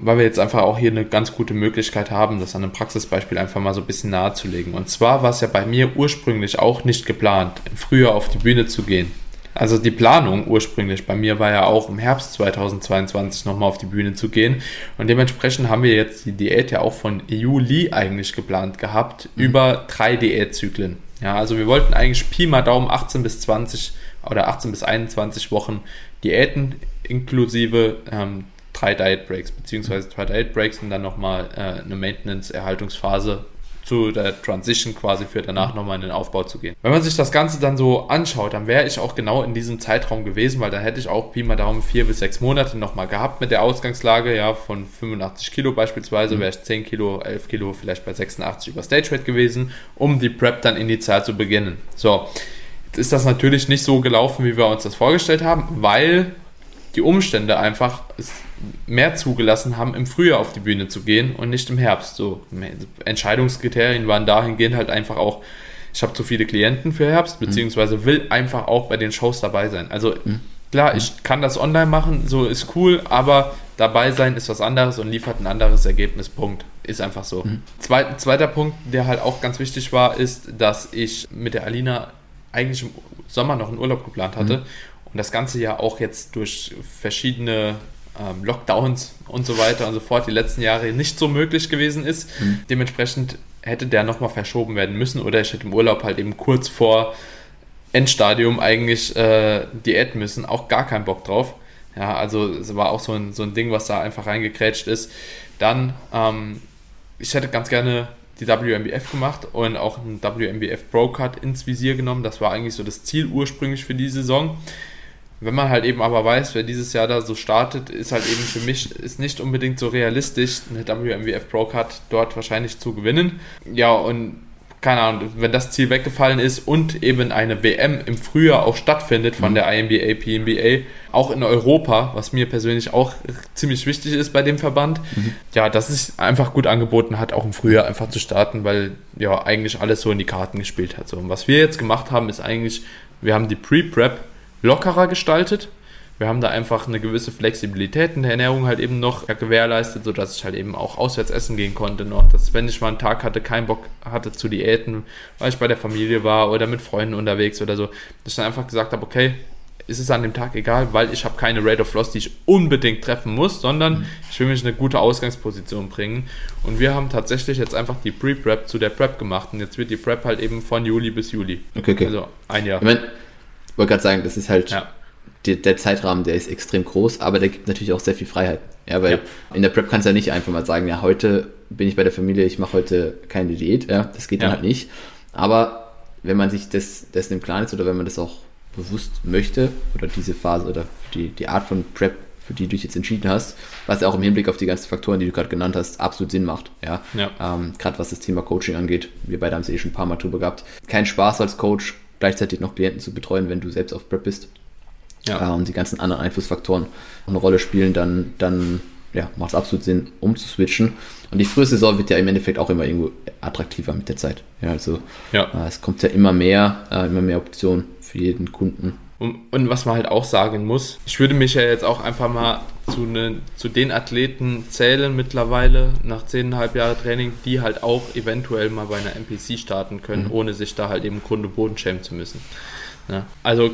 weil wir jetzt einfach auch hier eine ganz gute Möglichkeit haben, das an einem Praxisbeispiel einfach mal so ein bisschen nahezulegen. Und zwar war es ja bei mir ursprünglich auch nicht geplant, im Frühjahr auf die Bühne zu gehen. Also die Planung ursprünglich bei mir war ja auch im Herbst 2022 nochmal auf die Bühne zu gehen. Und dementsprechend haben wir jetzt die Diät ja auch von Juli eigentlich geplant gehabt, mhm. über drei Diätzyklen. Ja, also wir wollten eigentlich Pi mal Daumen 18 bis 20 oder 18 bis 21 Wochen Diäten inklusive ähm, drei Diet Breaks, beziehungsweise zwei Diet Breaks und dann nochmal äh, eine Maintenance-Erhaltungsphase zu der Transition quasi für danach nochmal in den Aufbau zu gehen. Wenn man sich das Ganze dann so anschaut, dann wäre ich auch genau in diesem Zeitraum gewesen, weil dann hätte ich auch Pi mal Daumen vier bis sechs Monate nochmal gehabt mit der Ausgangslage, ja, von 85 Kilo beispielsweise, mhm. wäre ich 10 Kilo, 11 Kilo, vielleicht bei 86 über Stage Weight gewesen, um die Prep dann initial zu beginnen. So, jetzt ist das natürlich nicht so gelaufen, wie wir uns das vorgestellt haben, weil die Umstände einfach mehr zugelassen haben, im Frühjahr auf die Bühne zu gehen und nicht im Herbst. So Entscheidungskriterien waren dahingehend halt einfach auch, ich habe zu viele Klienten für Herbst, mhm. beziehungsweise will einfach auch bei den Shows dabei sein. Also mhm. klar, mhm. ich kann das online machen, so ist cool, aber dabei sein ist was anderes und liefert ein anderes Ergebnis. Punkt. Ist einfach so. Mhm. Zweit, zweiter Punkt, der halt auch ganz wichtig war, ist, dass ich mit der Alina eigentlich im Sommer noch einen Urlaub geplant hatte. Und das Ganze ja auch jetzt durch verschiedene ähm, Lockdowns und so weiter und so fort die letzten Jahre nicht so möglich gewesen ist. Mhm. Dementsprechend hätte der nochmal verschoben werden müssen oder ich hätte im Urlaub halt eben kurz vor Endstadium eigentlich äh, diäten müssen. Auch gar keinen Bock drauf. Ja, also es war auch so ein, so ein Ding, was da einfach reingekrätscht ist. Dann, ähm, ich hätte ganz gerne die WMBF gemacht und auch einen WMBF Pro Cut ins Visier genommen. Das war eigentlich so das Ziel ursprünglich für die Saison. Wenn man halt eben aber weiß, wer dieses Jahr da so startet, ist halt eben für mich ist nicht unbedingt so realistisch, eine WMWF Pro Card dort wahrscheinlich zu gewinnen. Ja, und keine Ahnung, wenn das Ziel weggefallen ist und eben eine WM im Frühjahr auch stattfindet von mhm. der INBA, PNBA, auch in Europa, was mir persönlich auch ziemlich wichtig ist bei dem Verband, mhm. ja, dass es einfach gut angeboten hat, auch im Frühjahr einfach zu starten, weil ja eigentlich alles so in die Karten gespielt hat. So, und was wir jetzt gemacht haben, ist eigentlich, wir haben die Pre-Prep lockerer gestaltet. Wir haben da einfach eine gewisse Flexibilität in der Ernährung halt eben noch gewährleistet, sodass ich halt eben auch auswärts essen gehen konnte noch. Dass wenn ich mal einen Tag hatte, keinen Bock hatte zu Diäten, weil ich bei der Familie war oder mit Freunden unterwegs oder so, dass ich dann einfach gesagt habe, okay, ist es an dem Tag egal, weil ich habe keine Rate of Loss, die ich unbedingt treffen muss, sondern mhm. ich will mich in eine gute Ausgangsposition bringen. Und wir haben tatsächlich jetzt einfach die Pre-Prep zu der Prep gemacht. Und jetzt wird die Prep halt eben von Juli bis Juli. Okay, okay. Also ein Jahr. Ich mein wollte gerade sagen, das ist halt ja. die, der Zeitrahmen, der ist extrem groß, aber der gibt natürlich auch sehr viel Freiheit. Ja, weil ja. in der Prep kannst du ja nicht einfach mal sagen, ja, heute bin ich bei der Familie, ich mache heute keine Diät. Ja, das geht dann halt nicht. Aber wenn man sich das, dessen im Klaren ist oder wenn man das auch bewusst möchte oder diese Phase oder die, die Art von Prep, für die du dich jetzt entschieden hast, was ja auch im Hinblick auf die ganzen Faktoren, die du gerade genannt hast, absolut Sinn macht. Ja, ja. Ähm, gerade was das Thema Coaching angeht. Wir beide haben es eh schon ein paar Mal drüber gehabt. Kein Spaß als Coach, gleichzeitig noch Klienten zu betreuen, wenn du selbst auf Prep bist. Ja. und ähm, die ganzen anderen Einflussfaktoren eine Rolle spielen, dann, dann ja, macht es absolut Sinn, umzuswitchen. Und die frühe Saison wird ja im Endeffekt auch immer irgendwo attraktiver mit der Zeit. Ja, also ja. Äh, es kommt ja immer mehr, äh, immer mehr Optionen für jeden Kunden. Und, und, was man halt auch sagen muss, ich würde mich ja jetzt auch einfach mal zu, ne, zu den Athleten zählen mittlerweile nach 10,5 Jahre Training, die halt auch eventuell mal bei einer NPC starten können, mhm. ohne sich da halt eben Grunde Boden schämen zu müssen. Ja, also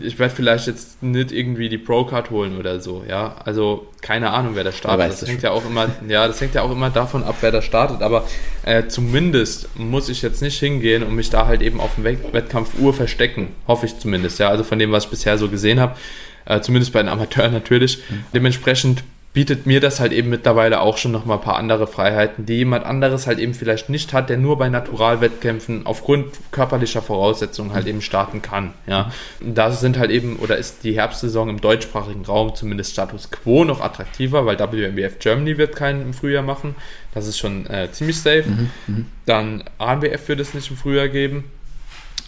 ich werde vielleicht jetzt nicht irgendwie die Pro-Card holen oder so, ja. Also keine Ahnung, wer da startet. Das hängt ja auch immer, ja, das hängt ja auch immer davon ab, wer da startet. Aber äh, zumindest muss ich jetzt nicht hingehen und mich da halt eben auf dem Wettkampf Uhr verstecken. Hoffe ich zumindest, ja. Also von dem, was ich bisher so gesehen habe. Äh, zumindest bei den Amateuren natürlich. Mhm. Dementsprechend bietet mir das halt eben mittlerweile auch schon noch mal ein paar andere Freiheiten, die jemand anderes halt eben vielleicht nicht hat, der nur bei Naturalwettkämpfen aufgrund körperlicher Voraussetzungen halt eben starten kann. Ja, da sind halt eben oder ist die Herbstsaison im deutschsprachigen Raum zumindest Status Quo noch attraktiver, weil WMBF Germany wird keinen im Frühjahr machen. Das ist schon äh, ziemlich safe. Mhm, mhm. Dann ANBF wird es nicht im Frühjahr geben.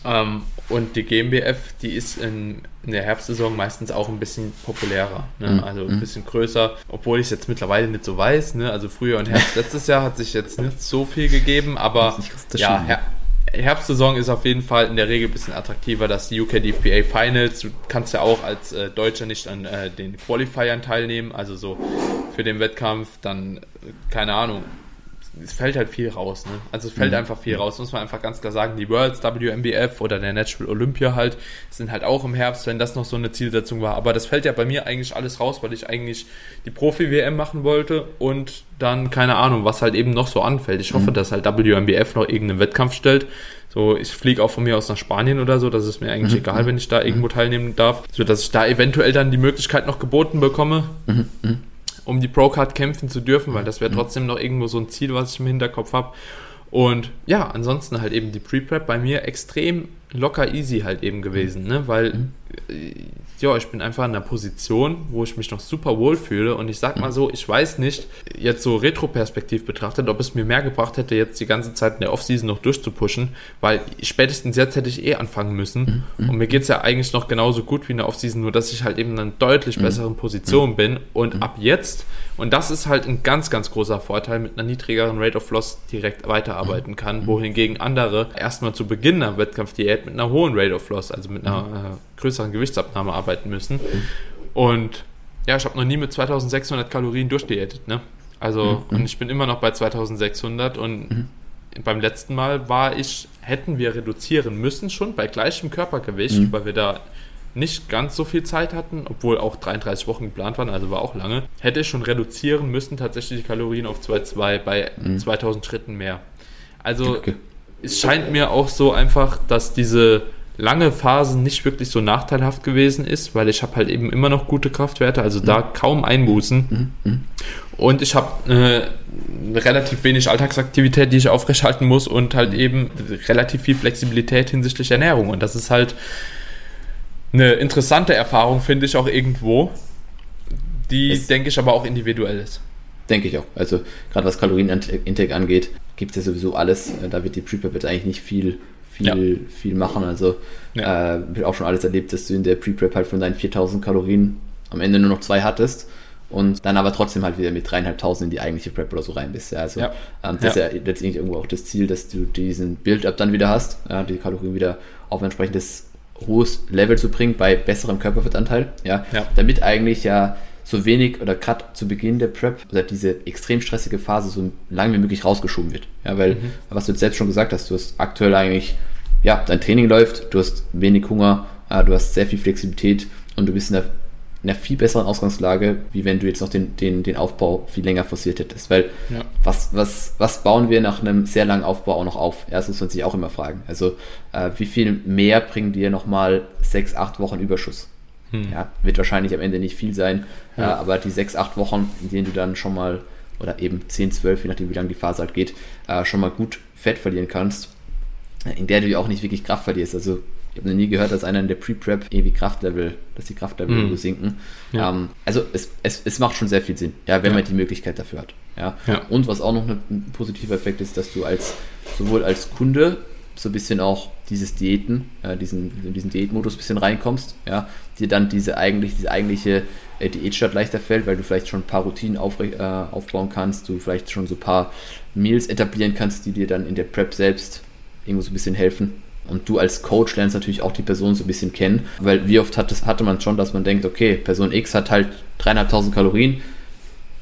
Ähm, und die GmbF, die ist in, in, der Herbstsaison meistens auch ein bisschen populärer, ne? mhm. also ein mhm. bisschen größer, obwohl ich es jetzt mittlerweile nicht so weiß. Ne? Also früher und Herbst letztes Jahr hat sich jetzt nicht so viel gegeben, aber ja, Her Herbstsaison ist auf jeden Fall in der Regel ein bisschen attraktiver, dass die UK DFPA Finals, du kannst ja auch als äh, Deutscher nicht an äh, den Qualifiern teilnehmen, also so für den Wettkampf dann, äh, keine Ahnung, es fällt halt viel raus. Ne? Also es fällt mhm. einfach viel raus, muss man einfach ganz klar sagen. Die Worlds, WMBF oder der Natural Olympia halt sind halt auch im Herbst, wenn das noch so eine Zielsetzung war. Aber das fällt ja bei mir eigentlich alles raus, weil ich eigentlich die Profi-WM machen wollte und dann keine Ahnung, was halt eben noch so anfällt. Ich hoffe, mhm. dass halt WMBF noch irgendeinen Wettkampf stellt. So, ich fliege auch von mir aus nach Spanien oder so, das ist mir eigentlich mhm. egal, wenn ich da irgendwo mhm. teilnehmen darf, so dass ich da eventuell dann die Möglichkeit noch geboten bekomme. Mhm. Mhm um die Pro-Card kämpfen zu dürfen, weil das wäre mhm. trotzdem noch irgendwo so ein Ziel, was ich im Hinterkopf habe. Und ja, ansonsten halt eben die Pre-Prep bei mir extrem locker easy halt eben gewesen, ne? weil mhm. Äh, ja, ich bin einfach in einer Position, wo ich mich noch super wohl fühle. Und ich sag mal mhm. so, ich weiß nicht, jetzt so retroperspektiv betrachtet, ob es mir mehr gebracht hätte, jetzt die ganze Zeit in der Offseason noch durchzupushen, weil spätestens jetzt hätte ich eh anfangen müssen. Mhm. und mir geht es ja eigentlich noch genauso gut wie in der Offseason, nur dass ich halt eben in einer deutlich besseren Position bin. Und ab jetzt, und das ist halt ein ganz, ganz großer Vorteil, mit einer niedrigeren Rate of Loss direkt weiterarbeiten kann, wohingegen andere erstmal zu Beginn einer Wettkampfdiät mit einer hohen Rate of Loss, also mit einer äh, größeren Gewichtsabnahme arbeiten müssen. Und ja, ich habe noch nie mit 2600 Kalorien durchdiätet. Ne? Also, mhm. und ich bin immer noch bei 2600 und mhm. beim letzten Mal war ich, hätten wir reduzieren müssen, schon bei gleichem Körpergewicht, mhm. weil wir da nicht ganz so viel Zeit hatten, obwohl auch 33 Wochen geplant waren, also war auch lange, hätte ich schon reduzieren müssen, tatsächlich die Kalorien auf 2,2 bei 2000 mhm. Schritten mehr. Also, okay. Es scheint mir auch so einfach, dass diese lange Phasen nicht wirklich so nachteilhaft gewesen ist, weil ich habe halt eben immer noch gute Kraftwerte, also da mhm. kaum Einbußen. Mhm. mhm. Und ich habe äh, relativ wenig Alltagsaktivität, die ich aufrechthalten muss und halt eben relativ viel Flexibilität hinsichtlich Ernährung. Und das ist halt eine interessante Erfahrung, finde ich auch irgendwo, die, denke ich, aber auch individuell ist. Denke ich auch. Also gerade was Kalorienintake angeht, gibt es ja sowieso alles. Da wird die Prepper eigentlich nicht viel viel, ja. viel machen. Also ja. äh, auch schon alles erlebt, dass du in der Pre-Prep halt von deinen 4000 Kalorien am Ende nur noch zwei hattest und dann aber trotzdem halt wieder mit dreieinhalbtausend in die eigentliche Prep oder so rein bist. Ja, also ja. Ähm, das ja. ist ja letztendlich irgendwo auch das Ziel, dass du diesen Build-up dann wieder hast, ja, die Kalorien wieder auf ein entsprechendes hohes Level zu bringen bei besserem Körperfettanteil, ja. damit eigentlich ja so wenig oder gerade zu Beginn der Prep oder diese extrem stressige Phase so lange wie möglich rausgeschoben wird. Ja, weil, mhm. was du jetzt selbst schon gesagt hast, du hast aktuell eigentlich, ja, dein Training läuft, du hast wenig Hunger, äh, du hast sehr viel Flexibilität und du bist in einer, in einer viel besseren Ausgangslage, wie wenn du jetzt noch den, den, den Aufbau viel länger forciert hättest. Weil, ja. was, was, was bauen wir nach einem sehr langen Aufbau auch noch auf? Erst muss man sich auch immer fragen. Also, äh, wie viel mehr bringen dir nochmal sechs, acht Wochen Überschuss? Hm. Ja, wird wahrscheinlich am Ende nicht viel sein, ja. äh, aber die sechs, acht Wochen, in denen du dann schon mal, oder eben 10, 12, je nachdem wie lange die Phase halt geht, äh, schon mal gut Fett verlieren kannst, in der du ja auch nicht wirklich Kraft verlierst. Also ich habe noch nie gehört, dass einer in der Pre-Prep irgendwie Kraftlevel, dass die Kraftlevel hm. sinken. Ja. Ähm, also es, es, es macht schon sehr viel Sinn, ja, wenn ja. man die Möglichkeit dafür hat. Ja. ja. Und was auch noch ein positiver Effekt ist, dass du als sowohl als Kunde so ein bisschen auch dieses Diäten, äh, diesen, diesen Diätmodus ein bisschen reinkommst, ja, dir dann diese eigentlich, diese eigentliche äh, Diätstadt leichter fällt, weil du vielleicht schon ein paar Routinen auf, äh, aufbauen kannst, du vielleicht schon so ein paar Meals etablieren kannst, die dir dann in der Prep selbst irgendwo so ein bisschen helfen. Und du als Coach lernst natürlich auch die Person so ein bisschen kennen, weil wie oft hat das, hatte man schon, dass man denkt, okay, Person X hat halt dreieinhalbtausend Kalorien,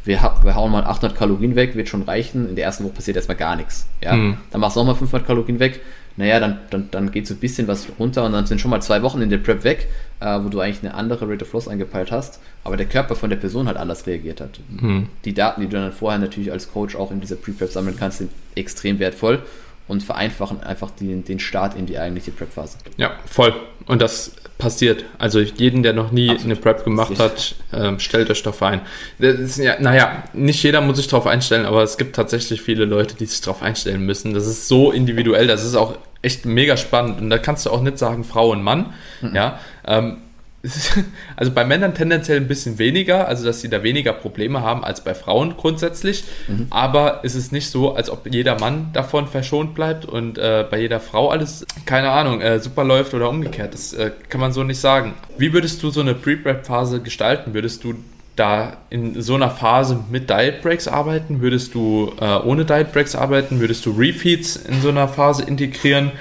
wir, wir, hauen mal 800 Kalorien weg, wird schon reichen. In der ersten Woche passiert erstmal gar nichts. Ja? Mhm. Dann machst du nochmal 500 Kalorien weg, naja, dann, dann, dann geht so ein bisschen was runter und dann sind schon mal zwei Wochen in der Prep weg, äh, wo du eigentlich eine andere Rate of Loss angepeilt hast, aber der Körper von der Person halt anders reagiert hat. Mhm. Die Daten, die du dann vorher natürlich als Coach auch in dieser Pre-Prep sammeln kannst, sind extrem wertvoll und vereinfachen einfach den, den Start in die eigentliche Prep-Phase. Ja, voll. Und das passiert. Also jeden, der noch nie Absolut. eine Prep gemacht hat, ähm, stellt euch darauf ein. Ja, naja, nicht jeder muss sich darauf einstellen, aber es gibt tatsächlich viele Leute, die sich darauf einstellen müssen. Das ist so individuell, das ist auch echt mega spannend. Und da kannst du auch nicht sagen Frau und Mann. Mhm. Ja, ähm, also bei Männern tendenziell ein bisschen weniger, also dass sie da weniger Probleme haben als bei Frauen grundsätzlich. Mhm. Aber es ist nicht so, als ob jeder Mann davon verschont bleibt und äh, bei jeder Frau alles, keine Ahnung, äh, super läuft oder umgekehrt. Das äh, kann man so nicht sagen. Wie würdest du so eine Pre-Prep-Phase gestalten? Würdest du da in so einer Phase mit Diet Breaks arbeiten? Würdest du äh, ohne Diet Breaks arbeiten? Würdest du Refeeds in so einer Phase integrieren?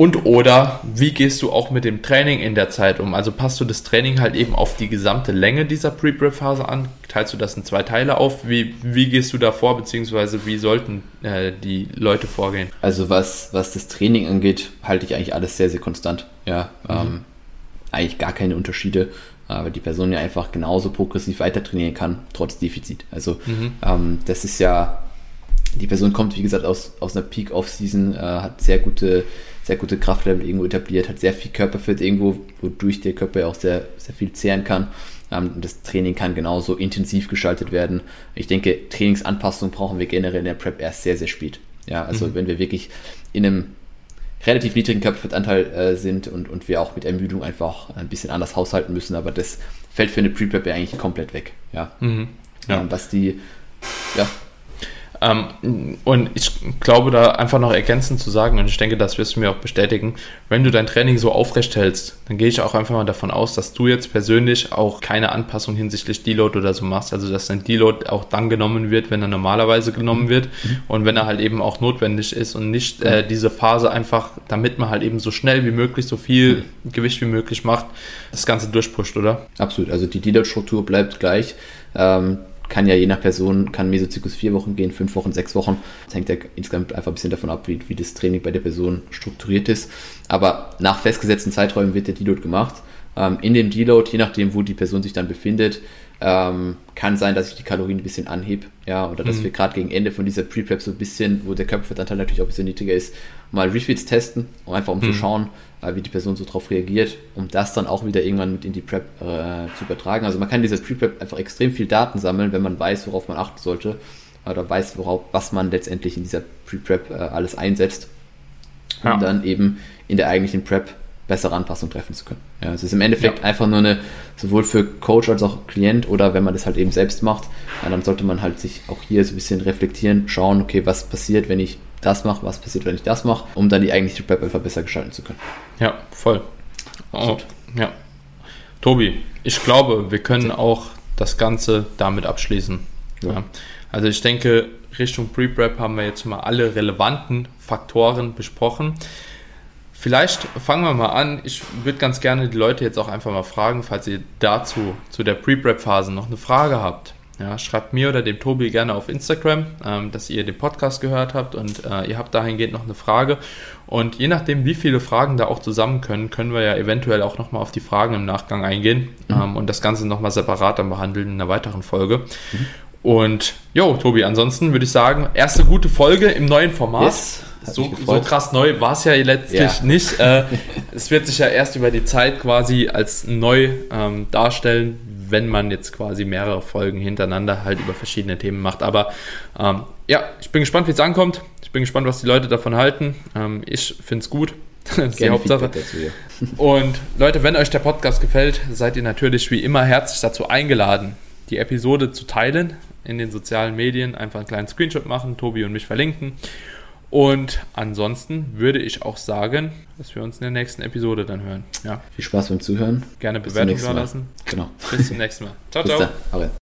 Und oder wie gehst du auch mit dem Training in der Zeit um? Also passt du das Training halt eben auf die gesamte Länge dieser Pre-Prep-Phase an? Teilst du das in zwei Teile auf? Wie, wie gehst du da vor, beziehungsweise wie sollten äh, die Leute vorgehen? Also was, was das Training angeht, halte ich eigentlich alles sehr, sehr konstant. Ja, mhm. ähm, eigentlich gar keine Unterschiede, äh, weil die Person ja einfach genauso progressiv weiter trainieren kann, trotz Defizit. Also mhm. ähm, das ist ja, die Person kommt, wie gesagt, aus, aus einer Peak-Off-Season, äh, hat sehr gute sehr gute Kraftlevel irgendwo etabliert, hat sehr viel Körperfett irgendwo, wodurch der Körper auch sehr, sehr viel zehren kann. Ähm, das Training kann genauso intensiv gestaltet werden. Ich denke, Trainingsanpassung brauchen wir generell in der Prep erst sehr, sehr spät. Ja, also mhm. wenn wir wirklich in einem relativ niedrigen Körperfettanteil äh, sind und, und wir auch mit Ermüdung einfach ein bisschen anders haushalten müssen, aber das fällt für eine Pre-Prep ja eigentlich komplett weg. Ja. Mhm. ja. Ähm, was die, ja, ähm, und ich glaube, da einfach noch ergänzend zu sagen, und ich denke, das wirst du mir auch bestätigen, wenn du dein Training so aufrecht hältst, dann gehe ich auch einfach mal davon aus, dass du jetzt persönlich auch keine Anpassung hinsichtlich Deload oder so machst. Also, dass dein Deload auch dann genommen wird, wenn er normalerweise genommen wird mhm. und wenn er halt eben auch notwendig ist und nicht äh, diese Phase einfach, damit man halt eben so schnell wie möglich, so viel mhm. Gewicht wie möglich macht, das Ganze durchpusht, oder? Absolut. Also, die Deload-Struktur bleibt gleich. Ähm, kann ja je nach Person, kann Mesozyklus vier Wochen gehen, fünf Wochen, sechs Wochen. Das hängt ja insgesamt einfach ein bisschen davon ab, wie, wie das Training bei der Person strukturiert ist. Aber nach festgesetzten Zeiträumen wird der Deload gemacht. Ähm, in dem Deload, je nachdem, wo die Person sich dann befindet, ähm, kann sein, dass ich die Kalorien ein bisschen anhebe, ja, oder dass mhm. wir gerade gegen Ende von dieser Pre-Prep so ein bisschen, wo der Körperfettanteil natürlich auch ein bisschen niedriger ist, mal Refeeds testen, um einfach um mhm. zu schauen, wie die Person so drauf reagiert, um das dann auch wieder irgendwann mit in die Prep äh, zu übertragen. Also man kann dieser Pre-Prep einfach extrem viel Daten sammeln, wenn man weiß, worauf man achten sollte, oder weiß, worauf, was man letztendlich in dieser Pre-Prep äh, alles einsetzt, um ja. dann eben in der eigentlichen Prep bessere Anpassungen treffen zu können. Ja, es ist im Endeffekt ja. einfach nur eine, sowohl für Coach als auch Klient oder wenn man das halt eben selbst macht, dann sollte man halt sich auch hier so ein bisschen reflektieren, schauen, okay, was passiert, wenn ich das mache, was passiert, wenn ich das mache, um dann die eigentliche Prep einfach besser gestalten zu können. Ja, voll. Oh, ja. Tobi, ich glaube, wir können auch das Ganze damit abschließen. Ja. Ja. Also ich denke, Richtung Pre-Prep haben wir jetzt mal alle relevanten Faktoren besprochen. Vielleicht fangen wir mal an. Ich würde ganz gerne die Leute jetzt auch einfach mal fragen, falls ihr dazu, zu der Pre-Prep-Phase noch eine Frage habt. Ja, schreibt mir oder dem Tobi gerne auf Instagram, ähm, dass ihr den Podcast gehört habt und äh, ihr habt dahingehend noch eine Frage. Und je nachdem, wie viele Fragen da auch zusammen können, können wir ja eventuell auch nochmal auf die Fragen im Nachgang eingehen mhm. ähm, und das Ganze nochmal separat dann behandeln in einer weiteren Folge. Mhm. Und jo, Tobi, ansonsten würde ich sagen, erste gute Folge im neuen Format. Yes so, so, krass neu war es ja letztlich ja. nicht. Äh, es wird sich ja erst über die Zeit quasi als neu ähm, darstellen, wenn man jetzt quasi mehrere Folgen hintereinander halt über verschiedene Themen macht. Aber ähm, ja, ich bin gespannt, wie es ankommt. Ich bin gespannt, was die Leute davon halten. Ähm, ich finde es gut. Das ist die Hauptsache. Und Leute, wenn euch der Podcast gefällt, seid ihr natürlich wie immer herzlich dazu eingeladen, die Episode zu teilen in den sozialen Medien. Einfach einen kleinen Screenshot machen, Tobi und mich verlinken. Und ansonsten würde ich auch sagen, dass wir uns in der nächsten Episode dann hören. Ja. Viel Spaß beim Zuhören. Gerne Bewertung da lassen. Genau. Bis zum nächsten Mal. Ciao, Bis ciao. Dann.